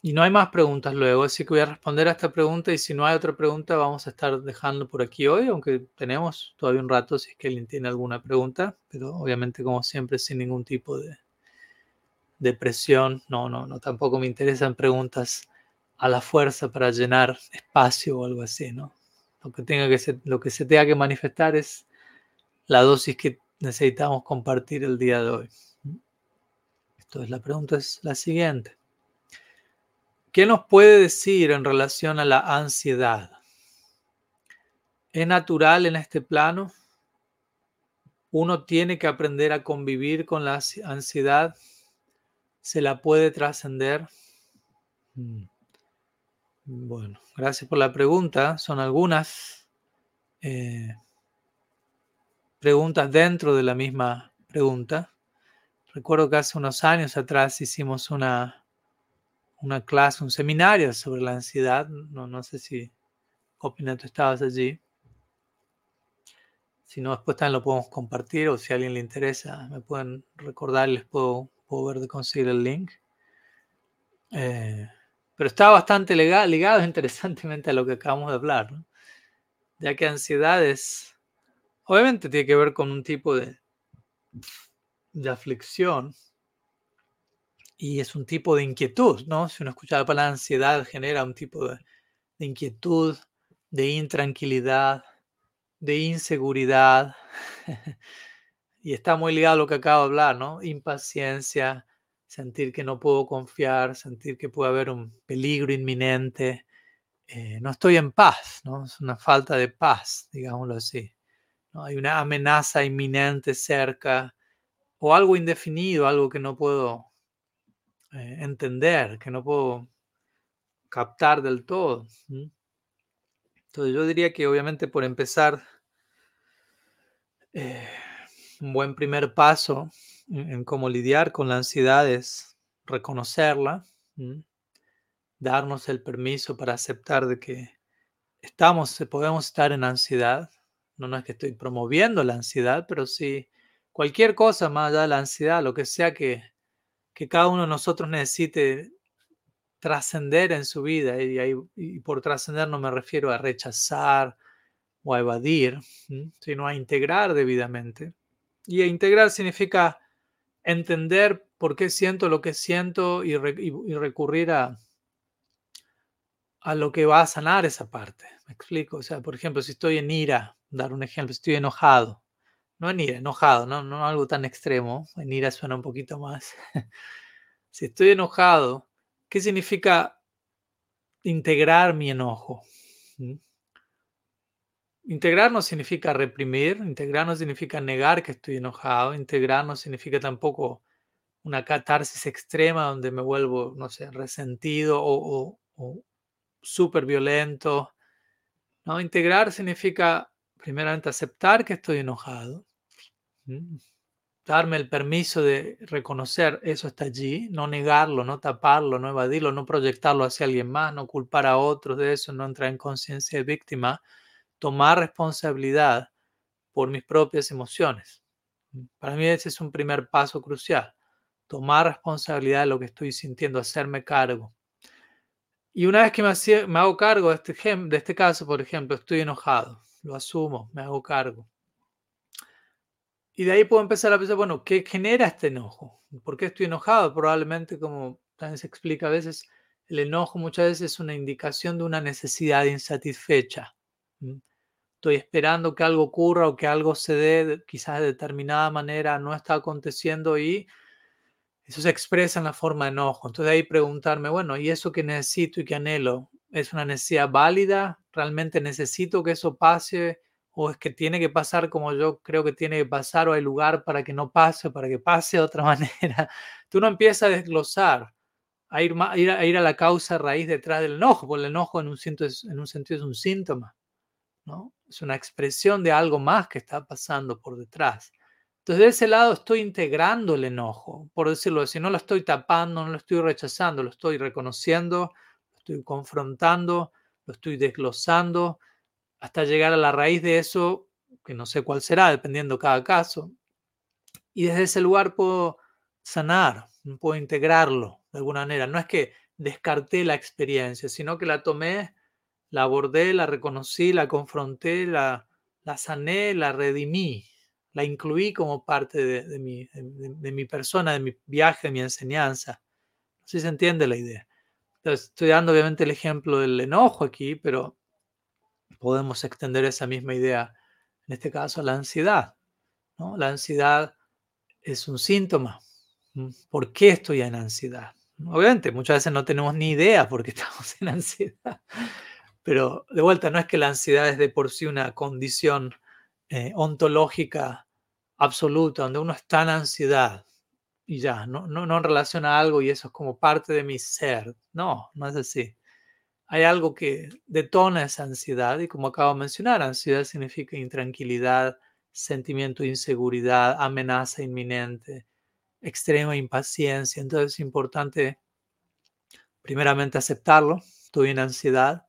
Y no hay más preguntas luego, así que voy a responder a esta pregunta y si no hay otra pregunta vamos a estar dejando por aquí hoy, aunque tenemos todavía un rato si es que alguien tiene alguna pregunta, pero obviamente como siempre sin ningún tipo de, de presión, no, no, no, tampoco me interesan preguntas a la fuerza para llenar espacio o algo así, ¿no? Lo que, tenga que lo que se tenga que manifestar es la dosis que necesitamos compartir el día de hoy. Entonces la pregunta es la siguiente. ¿Qué nos puede decir en relación a la ansiedad? ¿Es natural en este plano? ¿Uno tiene que aprender a convivir con la ansiedad? ¿Se la puede trascender? Mm. Bueno, gracias por la pregunta. Son algunas eh, preguntas dentro de la misma pregunta. Recuerdo que hace unos años atrás hicimos una, una clase, un seminario sobre la ansiedad. No, no sé si, Opina, tú estabas allí. Si no, después también lo podemos compartir o si a alguien le interesa, me pueden recordar les puedo, puedo ver de conseguir el link. Eh, pero está bastante ligado, <laughs> interesantemente a lo que acabamos de hablar, ya que ansiedad es, obviamente tiene que ver con un tipo de, de aflicción y es un tipo de inquietud, ¿no? Si uno escucha la palabra ansiedad, genera un tipo de, de inquietud, de intranquilidad, de inseguridad. <laughs> y está muy ligado a lo que acabo de hablar, ¿no? Impaciencia, sentir que no puedo confiar, sentir que puede haber un peligro inminente. Eh, no estoy en paz, ¿no? Es una falta de paz, digámoslo así. ¿no? Hay una amenaza inminente cerca o algo indefinido, algo que no puedo eh, entender, que no puedo captar del todo. Entonces yo diría que obviamente por empezar, eh, un buen primer paso en cómo lidiar con la ansiedad es reconocerla, darnos el permiso para aceptar de que estamos, podemos estar en ansiedad. No, es que estoy promoviendo la ansiedad, pero sí cualquier cosa más allá de la ansiedad, lo que sea que, que cada uno de nosotros necesite trascender en su vida, y, y por trascender no me refiero a rechazar o a evadir, sino a integrar debidamente. Y a integrar significa entender por qué siento lo que siento y, recurrir a, a lo que va a sanar esa parte. ¿Me explico? O sea, por ejemplo, si estoy en ira, dar un ejemplo, estoy enojado. No en ira, enojado, no, no algo tan extremo. En ira suena un poquito más. <laughs> si estoy enojado, ¿qué significa integrar mi enojo? Integrar no significa reprimir, integrar no significa negar que estoy enojado, integrar no significa tampoco una catarsis extrema donde me vuelvo, no sé, resentido o, o, súper violento. ¿no? Integrar significa primeramente aceptar que estoy enojado, darme el permiso de reconocer eso está allí, no negarlo, no taparlo, no evadirlo, no proyectarlo hacia alguien más, no culpar a otros de eso, no entrar en conciencia de víctima, tomar responsabilidad por mis propias emociones. Para mí ese es un primer paso crucial, tomar responsabilidad de lo que estoy sintiendo, hacerme cargo. Y una vez que me, hago cargo de este, de este caso, por ejemplo, estoy enojado, lo asumo, me hago cargo. Y de ahí puedo empezar a pensar, bueno, ¿qué genera este enojo? ¿Por qué estoy enojado? Probablemente, como también se explica a veces, el enojo muchas veces es una indicación de una necesidad insatisfecha. Estoy esperando que algo ocurra o que algo se dé, quizás de determinada manera no está aconteciendo y eso se expresa en la forma de enojo. Entonces ahí preguntarme, bueno, ¿y eso que necesito y que anhelo es una necesidad válida? ¿Realmente necesito que eso pase? ¿O es que tiene que pasar como yo creo que tiene que pasar? ¿O hay lugar para que no pase, para que pase de otra <laughs> manera? Tú no empiezas a desglosar, a ir, a ir, a, la causa raíz detrás del enojo, porque el enojo en un sentido es un síntoma, ¿no? Es una expresión de algo más que está pasando por detrás. Entonces, de ese lado estoy integrando el enojo, por decirlo así, no lo estoy tapando, no lo estoy rechazando, lo estoy reconociendo, lo estoy confrontando, lo estoy desglosando, hasta llegar a la raíz de eso, que no sé cuál será, dependiendo cada caso. Y desde ese lugar puedo sanar, puedo integrarlo de alguna manera. No es que descarté la experiencia, sino que la tomé, la abordé, la reconocí, la confronté, la, la sané, la redimí la incluí como parte de, mi, de, mi, persona, de mi viaje, de mi enseñanza. Si se entiende la idea. estoy dando obviamente el ejemplo del enojo aquí, pero podemos extender esa misma idea, en este caso, a la ansiedad. La ansiedad es un síntoma. ¿Por qué estoy en ansiedad? Obviamente, muchas veces no tenemos ni idea por qué <laughs> estamos en ansiedad. Pero de vuelta, no es que la ansiedad es de por sí una condición eh, ontológica absoluta, donde uno está en ansiedad y ya, no, no, no en relación a algo y eso es como parte de mi ser. No, no es así. Hay algo que detona esa ansiedad y como acabo de mencionar, ansiedad significa intranquilidad, sentimiento de inseguridad, amenaza inminente, extrema impaciencia. Entonces es importante primeramente aceptarlo. Estoy en ansiedad,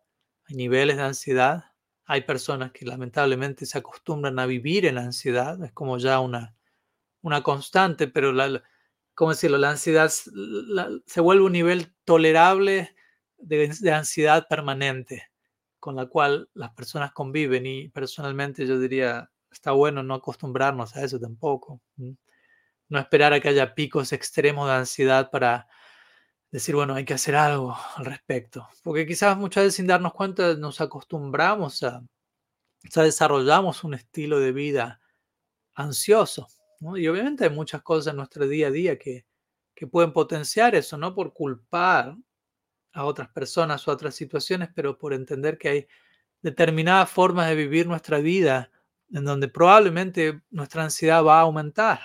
niveles de ansiedad, hay personas que lamentablemente se acostumbran a vivir en ansiedad, es como ya una, una constante, pero la, ¿cómo decirlo? La ansiedad se vuelve un nivel tolerable de, ansiedad permanente con la cual las personas conviven y personalmente yo diría, está bueno no acostumbrarnos a eso tampoco. No esperar a que haya picos extremos de ansiedad para decir, bueno, hay que hacer algo al respecto. Porque quizás muchas veces sin darnos cuenta nos acostumbramos a, o sea, desarrollamos un estilo de vida ansioso. Y obviamente hay muchas cosas en nuestro día a día que, que pueden potenciar eso, no por culpar a otras personas o a otras situaciones, pero por entender que hay determinadas formas de vivir nuestra vida en donde probablemente nuestra ansiedad va a aumentar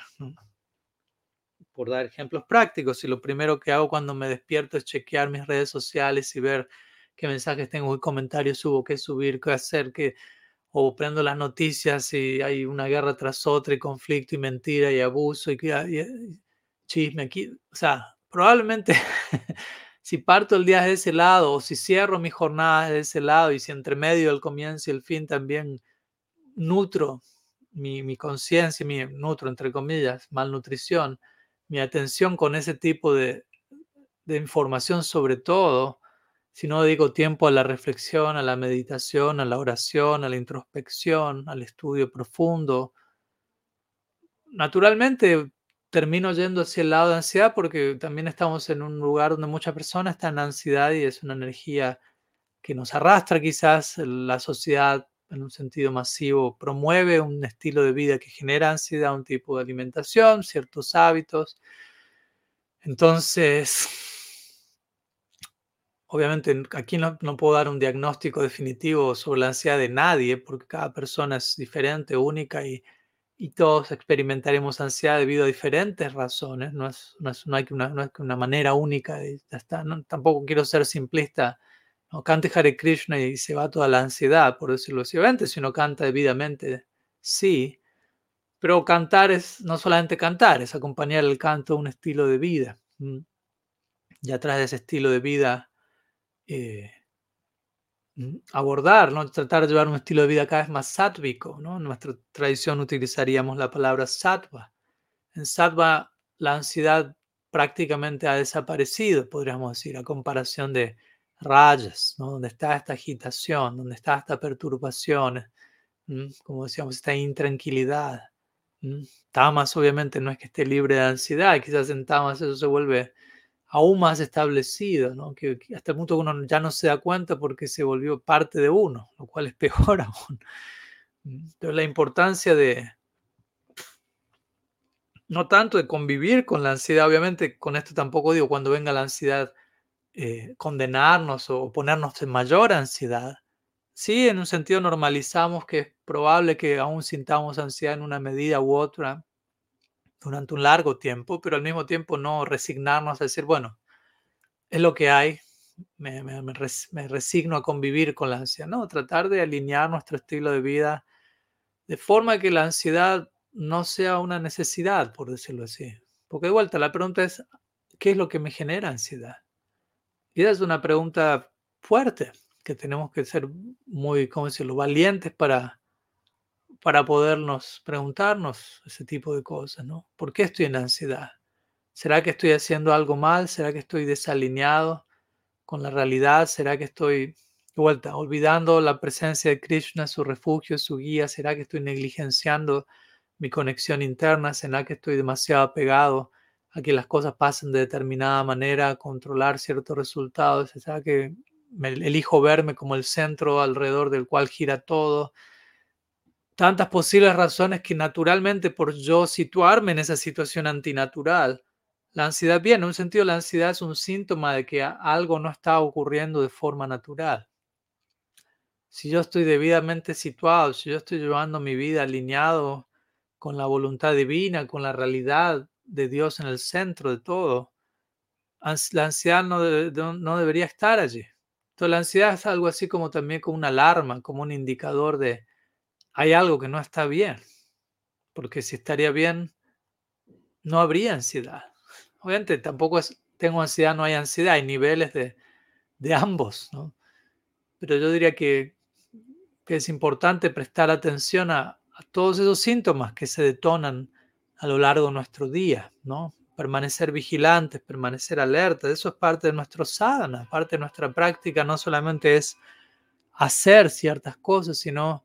por dar ejemplos prácticos, y lo primero que hago cuando me despierto es chequear mis redes sociales y ver qué mensajes tengo, qué comentarios subo, qué subir, qué hacer, qué, o prendo las noticias y hay una guerra tras otra y conflicto y mentira y abuso y, y chisme aquí. O sea, probablemente <laughs> si parto el día de ese lado o si cierro mi jornada de ese lado y si entre medio del comienzo y el fin también nutro mi, mi conciencia, mi nutro entre comillas, malnutrición, mi atención con ese tipo de, información sobre todo, si no dedico tiempo a la reflexión, a la meditación, a la oración, a la introspección, al estudio profundo, naturalmente termino yendo hacia el lado de ansiedad porque también estamos en un lugar donde muchas personas están en ansiedad y es una energía que nos arrastra quizás la sociedad en un sentido masivo, promueve un estilo de vida que genera ansiedad, un tipo de alimentación, ciertos hábitos. Entonces, obviamente aquí no, no, puedo dar un diagnóstico definitivo sobre la ansiedad de nadie, porque cada persona es diferente, única y, y todos experimentaremos ansiedad debido a diferentes razones. No, es, no, es, no hay una, no una manera única de estar. ¿no? Tampoco quiero ser simplista. No cante Hare Krishna y se va toda la ansiedad, por decirlo así. Si uno canta debidamente, sí. Pero cantar es no solamente cantar, es acompañar el canto a un estilo de vida. Y atrás de ese estilo de vida, eh, abordar, ¿no? tratar de llevar un estilo de vida cada vez más sátvico. ¿no? En nuestra tradición utilizaríamos la palabra sattva. En sattva la ansiedad prácticamente ha desaparecido, podríamos decir, a comparación de rayas, ¿no? donde está esta agitación, donde está esta perturbación, como decíamos, esta intranquilidad. Tamas obviamente no es que esté libre de ansiedad, quizás en Tamas eso se vuelve aún más establecido, ¿no? que, hasta el punto que uno ya no se da cuenta porque se volvió parte de uno, lo cual es peor <laughs> aún. Entonces la importancia de, no tanto de convivir con la ansiedad, obviamente con esto tampoco digo cuando venga la ansiedad eh, condenarnos o ponernos en mayor ansiedad. Sí, en un sentido normalizamos que es probable que aún sintamos ansiedad en una medida u otra, durante un largo tiempo, pero al mismo tiempo no resignarnos a decir, bueno, es lo que hay, me, me, resigno a convivir con la ansiedad. No, tratar de alinear nuestro estilo de vida de forma que la ansiedad no sea una necesidad, por decirlo así. Porque de vuelta, la pregunta es, ¿qué es lo que me genera ansiedad? Y esa es una pregunta fuerte, que tenemos que ser muy, ¿cómo decirlo?, valientes para, para podernos preguntarnos ese tipo de cosas, ¿no? ¿Por qué estoy en ansiedad? ¿Será que estoy haciendo algo mal? ¿Será que estoy desalineado con la realidad? ¿Será que estoy vuelta olvidando la presencia de Krishna, su refugio, su guía? ¿Será que estoy negligenciando mi conexión interna? ¿Será que estoy demasiado apegado a que las cosas pasen de determinada manera, a controlar ciertos resultados? ¿Será que me elijo verme como el centro alrededor del cual gira todo? tantas posibles razones que naturalmente por yo situarme en esa situación antinatural, la ansiedad viene. En un sentido, la ansiedad es un síntoma de que algo no está ocurriendo de forma natural. Si yo estoy debidamente situado, si yo estoy llevando mi vida alineado con la voluntad divina, con la realidad de Dios en el centro de todo, la ansiedad no, no debería estar allí. Entonces la ansiedad es algo así como también como una alarma, como un indicador de, hay algo que no está bien, porque si estaría bien, no habría ansiedad. Obviamente tampoco tengo ansiedad, no hay ansiedad, hay niveles de, de ambos, ¿no? Pero yo diría que, que es importante prestar atención a, todos esos síntomas que se detonan a lo largo de nuestro día, ¿no? Permanecer vigilantes, permanecer alerta, eso es parte de nuestro sadhana, parte de nuestra práctica, no solamente es hacer ciertas cosas, sino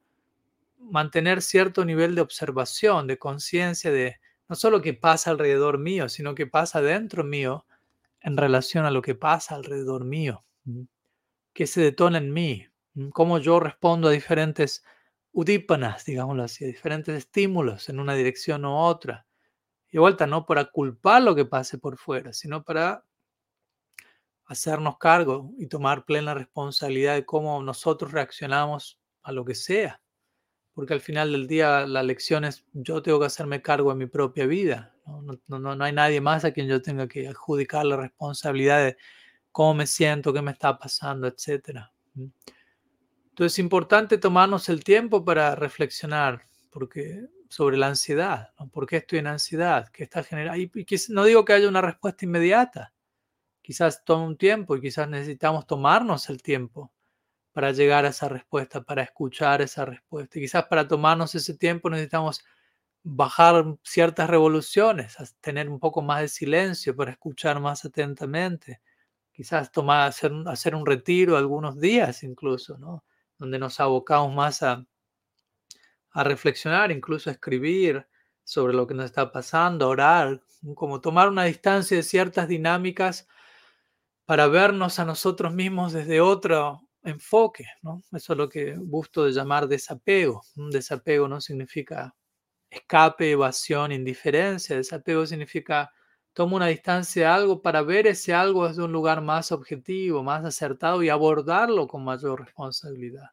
mantener cierto nivel de observación, de conciencia de no solo qué pasa alrededor mío, sino qué pasa dentro mío en relación a lo que pasa alrededor mío, qué se detona en mí, cómo yo respondo a diferentes udípanas, digámoslo así, diferentes estímulos en una dirección u otra. Y vuelta, no para culpar lo que pase por fuera, sino para hacernos cargo y tomar plena responsabilidad de cómo nosotros reaccionamos a lo que sea porque al final del día la lección es yo tengo que hacerme cargo de mi propia vida. ¿no? No, no, no hay nadie más a quien yo tenga que adjudicar la responsabilidad de cómo me siento, qué me está pasando, etc. Entonces es importante tomarnos el tiempo para reflexionar porque, sobre la ansiedad. ¿Por qué estoy en ansiedad? ¿Qué está generando? Y, no digo que haya una respuesta inmediata. Quizás tome un tiempo y quizás necesitamos tomarnos el tiempo para llegar a esa respuesta, para escuchar esa respuesta. Y quizás para tomarnos ese tiempo necesitamos bajar ciertas revoluciones, tener un poco más de silencio para escuchar más atentamente. Quizás tomar, hacer, hacer un retiro algunos días incluso, ¿no? Donde nos abocamos más a, a reflexionar, incluso a escribir sobre lo que nos está pasando, orar, como tomar una distancia de ciertas dinámicas para vernos a nosotros mismos desde otro, enfoque, ¿no? Eso es lo que gusto de llamar desapego. Un desapego no significa escape, evasión, indiferencia. Desapego significa tomo una distancia de algo para ver ese algo desde un lugar más objetivo, más acertado y abordarlo con mayor responsabilidad.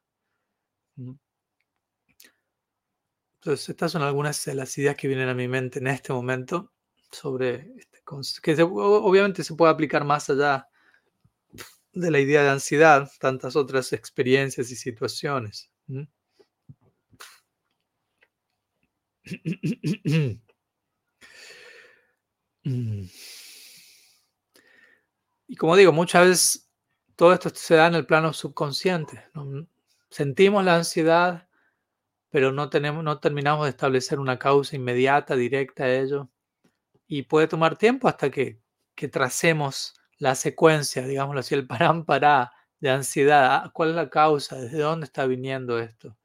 Entonces, estas son algunas de las ideas que vienen a mi mente en este momento sobre este que obviamente se puede aplicar más allá de la idea de ansiedad, tantas otras experiencias y situaciones. <clears throat> Y como digo, muchas veces todo esto se da en el plano subconsciente. Sentimos la ansiedad, pero no, tenemos, no terminamos de establecer una causa inmediata, directa a ello. Y puede tomar tiempo hasta que, que tracemos la secuencia, digámoslo así, el parámpara de ansiedad. Ah, ¿Cuál es la causa? ¿Desde dónde está viniendo esto?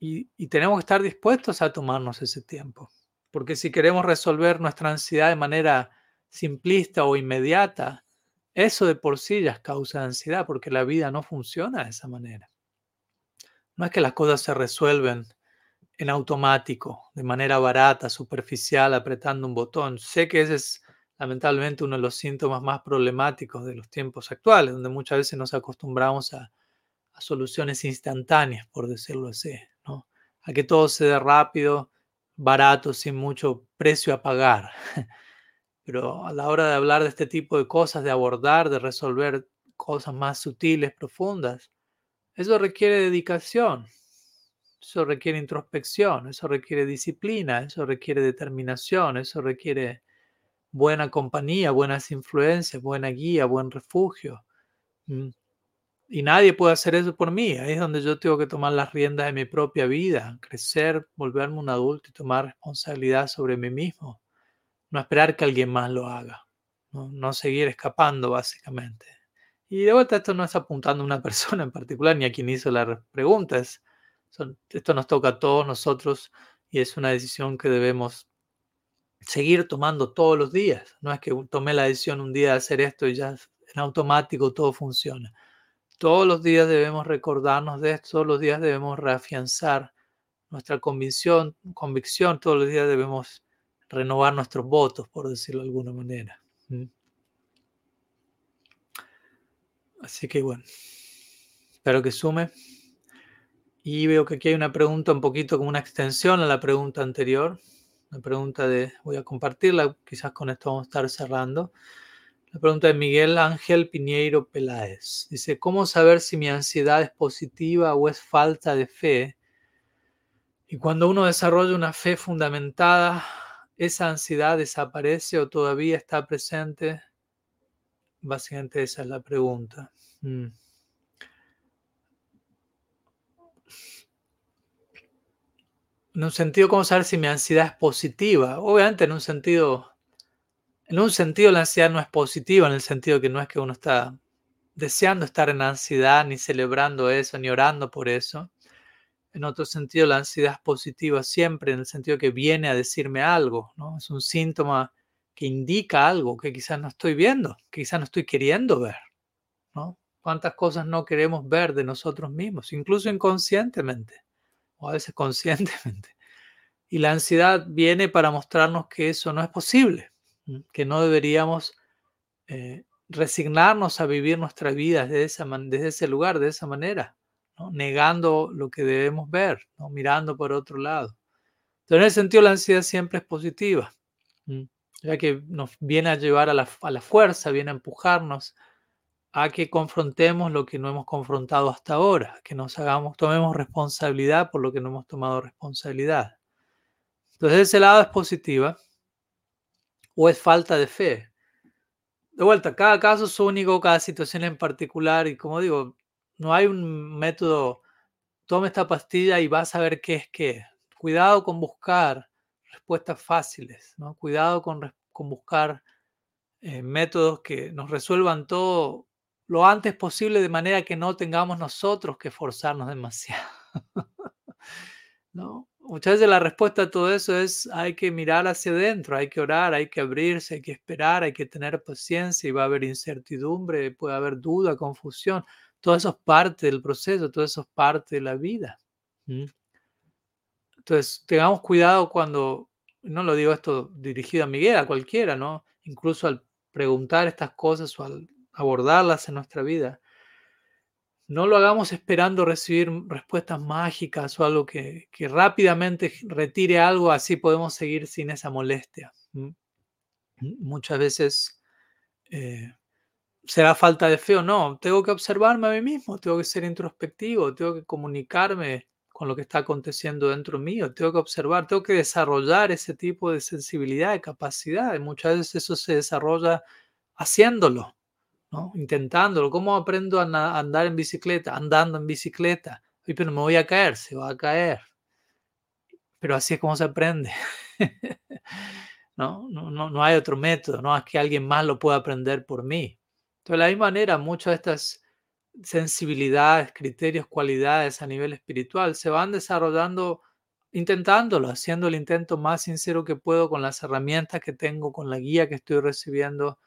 Y, y tenemos que estar dispuestos a tomarnos ese tiempo. Porque si queremos resolver nuestra ansiedad de manera simplista o inmediata, eso de por sí ya causa ansiedad, porque la vida no funciona de esa manera. No es que las cosas se resuelven en automático, de manera barata, superficial, apretando un botón. Sé que ese es lamentablemente uno de los síntomas más problemáticos de los tiempos actuales, donde muchas veces nos acostumbramos a, soluciones instantáneas, por decirlo así, ¿no? a que todo se dé rápido, barato, sin mucho precio a pagar. Pero a la hora de hablar de este tipo de cosas, de abordar, de resolver cosas más sutiles, profundas, eso requiere dedicación, eso requiere introspección, eso requiere disciplina, eso requiere determinación, eso requiere buena compañía, buenas influencias, buena guía, buen refugio. Y nadie puede hacer eso por mí. Ahí es donde yo tengo que tomar las riendas de mi propia vida, crecer, volverme un adulto y tomar responsabilidad sobre mí mismo. No esperar que alguien más lo haga. No, seguir escapando, básicamente. Y de vuelta, esto no es apuntando a una <laughs> persona en particular ni a quien hizo las preguntas. esto nos toca a todos nosotros y es una decisión que debemos seguir tomando todos los días. No es que tomé la decisión un día de hacer esto y ya en automático todo funciona. Todos los días debemos recordarnos de esto, todos los días debemos reafianzar nuestra convicción, convicción, todos los días debemos renovar nuestros votos, por decirlo de alguna manera. Así que bueno, espero que sume. Y veo que aquí hay una pregunta un poquito como una extensión a la pregunta anterior. La pregunta de, voy a compartirla, quizás con esto vamos a estar cerrando. La pregunta de Miguel Ángel Piñeiro Peláez. Dice, ¿cómo saber si mi ansiedad es positiva o es falta de fe? Y cuando uno desarrolla una fe fundamentada, ¿esa ansiedad desaparece o todavía está presente? Básicamente esa es la pregunta. Mm. en un sentido, ¿cómo saber si mi ansiedad es positiva? Obviamente en un sentido, en un sentido la ansiedad no es positiva, en el sentido que no es que uno está deseando estar en ansiedad, ni celebrando eso, ni orando por eso. En otro sentido, la ansiedad es positiva siempre, en el sentido que viene a decirme algo, ¿no? Es un síntoma que indica algo que quizás no estoy viendo, que quizás no estoy queriendo ver, ¿no? ¿Cuántas cosas no queremos ver de nosotros mismos, incluso inconscientemente? o a veces <laughs> conscientemente. Y la ansiedad viene para mostrarnos que eso no es posible, que no deberíamos eh, resignarnos a vivir nuestra vida desde, ese lugar, de esa manera, negando lo que debemos ver, mirando por otro lado. Entonces, en ese sentido, la ansiedad siempre es positiva, ya que nos viene a llevar a la, a la fuerza, viene a empujarnos a que confrontemos lo que no hemos confrontado hasta ahora, que nos hagamos, tomemos responsabilidad por lo que no hemos tomado responsabilidad. Entonces, ese lado es positiva o es falta de fe. De vuelta, cada caso es único, cada situación en particular y como digo, no hay un método, toma esta pastilla y vas a ver qué es qué. Cuidado con buscar respuestas fáciles, ¿no? Cuidado con, con buscar eh, métodos que nos resuelvan todo lo antes posible de manera que no tengamos nosotros que forzarnos demasiado. <laughs> Muchas veces la respuesta a todo eso es hay que mirar hacia adentro, hay que orar, hay que abrirse, hay que esperar, hay que tener paciencia y va a haber incertidumbre, puede haber duda, confusión. Todo eso es parte del proceso, todo eso es parte de la vida. Entonces, tengamos cuidado cuando, no lo digo esto dirigido a Miguel, a cualquiera, ¿no? incluso al preguntar estas cosas o al abordarlas en nuestra vida, no lo hagamos esperando recibir respuestas mágicas o algo que, rápidamente retire algo, así podemos seguir sin esa molestia. Muchas veces eh, será falta de fe o no. Tengo que observarme a mí mismo, tengo que ser introspectivo, tengo que comunicarme con lo que está aconteciendo dentro mío, tengo que observar, tengo que desarrollar ese tipo de sensibilidad, de capacidad. Muchas veces eso se desarrolla haciéndolo. ¿No? Intentándolo. ¿Cómo aprendo a andar en bicicleta? Andando en bicicleta. pero me voy a caer, se va a caer. Pero así es como se aprende. <laughs> ¿No? No, no, no hay otro método, no es que alguien más lo pueda aprender por mí. Entonces, de la misma manera, muchas de estas sensibilidades, criterios, cualidades a nivel espiritual se van desarrollando intentándolo, haciendo el intento más sincero que puedo con las herramientas que tengo, con la guía que estoy recibiendo,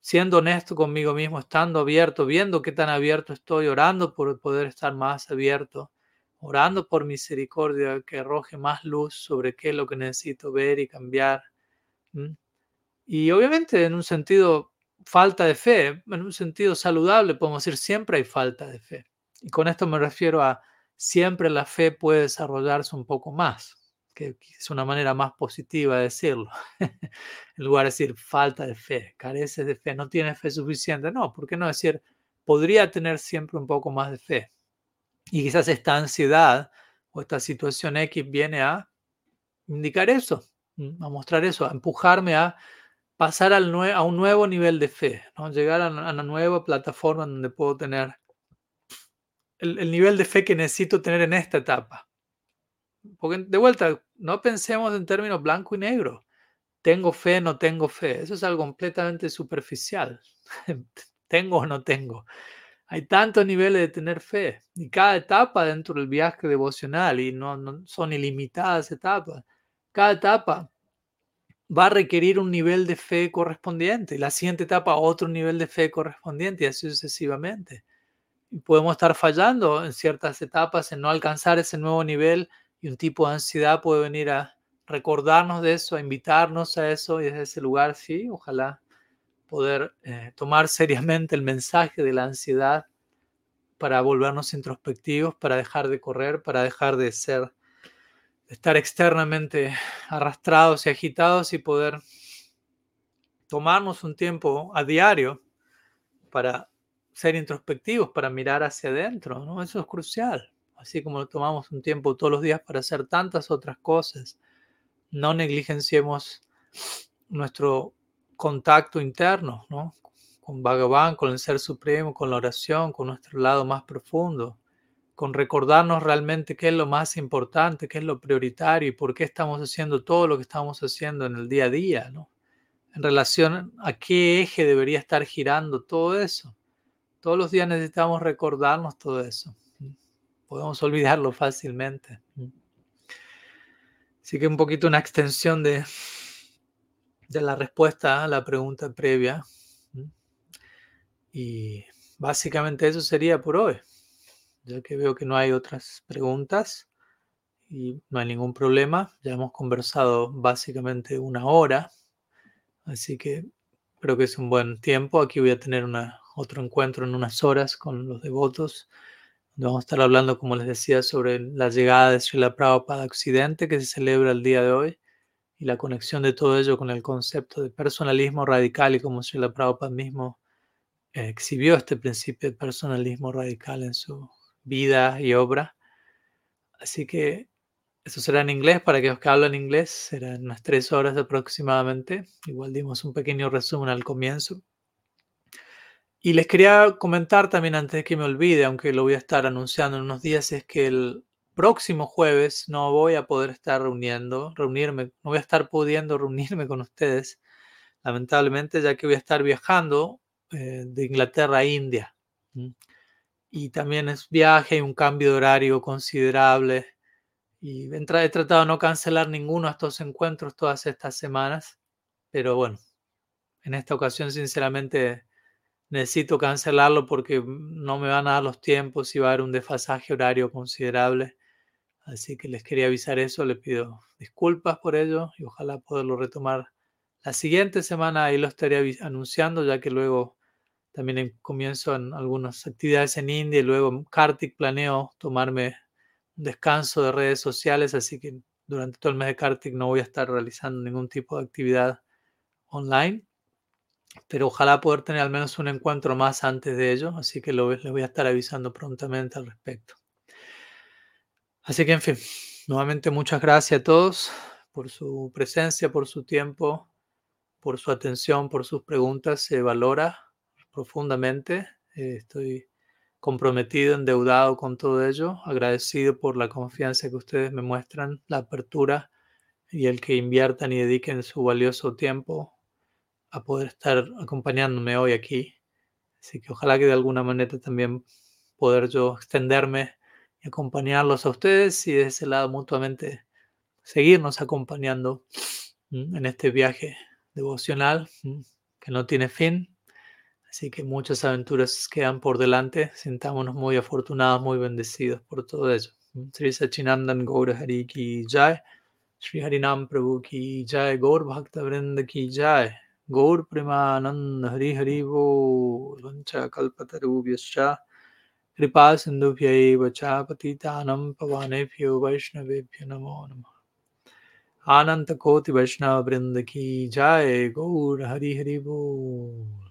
siendo honesto conmigo mismo, estando abierto, viendo qué tan abierto estoy, orando por poder estar más abierto, orando por misericordia, que arroje más luz sobre qué es lo que necesito ver y cambiar. Y obviamente en un sentido falta de fe, en un sentido saludable podemos decir siempre hay falta de fe. Y con esto me refiero a siempre la fe puede desarrollarse un poco más que es una manera más positiva de decirlo, <laughs> en lugar de decir falta de fe, careces de fe, no tienes fe suficiente, no, ¿por qué no decir podría tener siempre un poco más de fe? Y quizás esta ansiedad o esta situación X viene a indicar eso, a mostrar eso, a empujarme a pasar al a un nuevo nivel de fe, ¿no? llegar a, una nueva plataforma donde puedo tener el nivel de fe que necesito tener en esta etapa. Porque de vuelta, no pensemos en términos blanco y negro. Tengo fe, no tengo fe. Eso es algo completamente superficial. <laughs> tengo o no tengo. Hay tantos niveles de tener fe. Y cada etapa dentro del viaje devocional, y no, no son ilimitadas etapas, cada etapa va a requerir un nivel de fe correspondiente. Y la siguiente etapa, otro nivel de fe correspondiente, y así sucesivamente. Y podemos estar fallando en ciertas etapas en no alcanzar ese nuevo nivel un tipo de ansiedad puede venir a recordarnos de eso, a invitarnos a eso y desde ese lugar, sí, ojalá poder eh, tomar seriamente el mensaje de la ansiedad para volvernos introspectivos, para dejar de correr, para dejar de ser, de estar externamente arrastrados y agitados y poder tomarnos un tiempo a diario para ser introspectivos, para mirar hacia adentro, ¿no? Eso es crucial así como tomamos un tiempo todos los días para hacer tantas otras cosas. No negligenciemos nuestro contacto interno, ¿no? Con Bhagavan, con el Ser Supremo, con la oración, con nuestro lado más profundo, con recordarnos realmente qué es lo más importante, qué es lo prioritario y por qué estamos haciendo todo lo que estamos haciendo en el día a día, ¿no? En relación a qué eje debería estar girando todo eso. Todos los días necesitamos recordarnos todo eso podemos olvidarlo fácilmente. Así que un poquito una extensión de, de la respuesta a la pregunta previa. Y básicamente eso sería por hoy, ya que veo que no hay otras preguntas y no hay ningún problema. Ya hemos conversado básicamente una hora, así que creo que es un buen tiempo. Aquí voy a tener una, otro encuentro en unas horas con los devotos Vamos a estar hablando, como les decía, sobre la llegada de Srila Prabhupada a Occidente que se celebra el día de hoy y la conexión de todo ello con el concepto de personalismo radical y cómo Srila Prabhupada mismo eh, exhibió este principio de personalismo radical en su vida y obra. Así que eso será en inglés, para aquellos que hablan inglés, serán unas tres horas aproximadamente. Igual dimos un pequeño resumen al comienzo. Y les quería comentar también antes de que me olvide, aunque lo voy a estar anunciando en unos días, es que el próximo jueves no voy a poder estar reuniendo, reunirme, no voy a estar pudiendo <laughs> reunirme con ustedes, lamentablemente, ya que voy a estar viajando eh, de Inglaterra a India. Y también es viaje y un cambio de horario considerable. Y he tratado de no cancelar ninguno de estos encuentros todas estas semanas, pero bueno, en esta ocasión sinceramente necesito cancelarlo porque no me van a dar los tiempos y va a haber un desfasaje horario considerable. Así que les quería avisar eso, les pido disculpas por ello y ojalá poderlo retomar la siguiente semana ahí lo estaré anunciando, ya que luego también comienzo en algunas actividades en India y luego en Kartik planeo tomarme un descanso de redes sociales, así que durante todo el mes de Kartik no voy a estar realizando ningún tipo de actividad online, pero ojalá poder tener al menos un encuentro más antes de ello, así que lo, les voy a estar avisando prontamente al respecto. Así que, en fin, nuevamente muchas gracias a todos por su presencia, por su tiempo, por su atención, por sus preguntas. Se valora profundamente. Eh, estoy comprometido, endeudado con todo ello, agradecido por la confianza que ustedes me muestran, la apertura y el que inviertan y dediquen su valioso tiempo a poder estar acompañándome hoy aquí. Así que ojalá que de alguna manera también poder yo extenderme y acompañarlos a ustedes y de ese lado mutuamente seguirnos acompañando en este viaje devocional que no tiene fin. Así que muchas aventuras quedan por delante. Sintámonos muy afortunados, muy bendecidos por todo ello. Sri Sachinandan Gaura Hari Jai. Sri Harinam Prabhu ki Jai. Gaur Bhakta Vrinda ki Jai. गौर प्रेमानंद हरि हरि वो कल्पतरुभ्यश्च कृपा सिंधुभ्य चा, पतितानं पवानेभ्यो वैष्णवेभ्यो नमो नमः। आनंद कोटि वैष्णव वृंद की जय, गौर हरि हरि बोल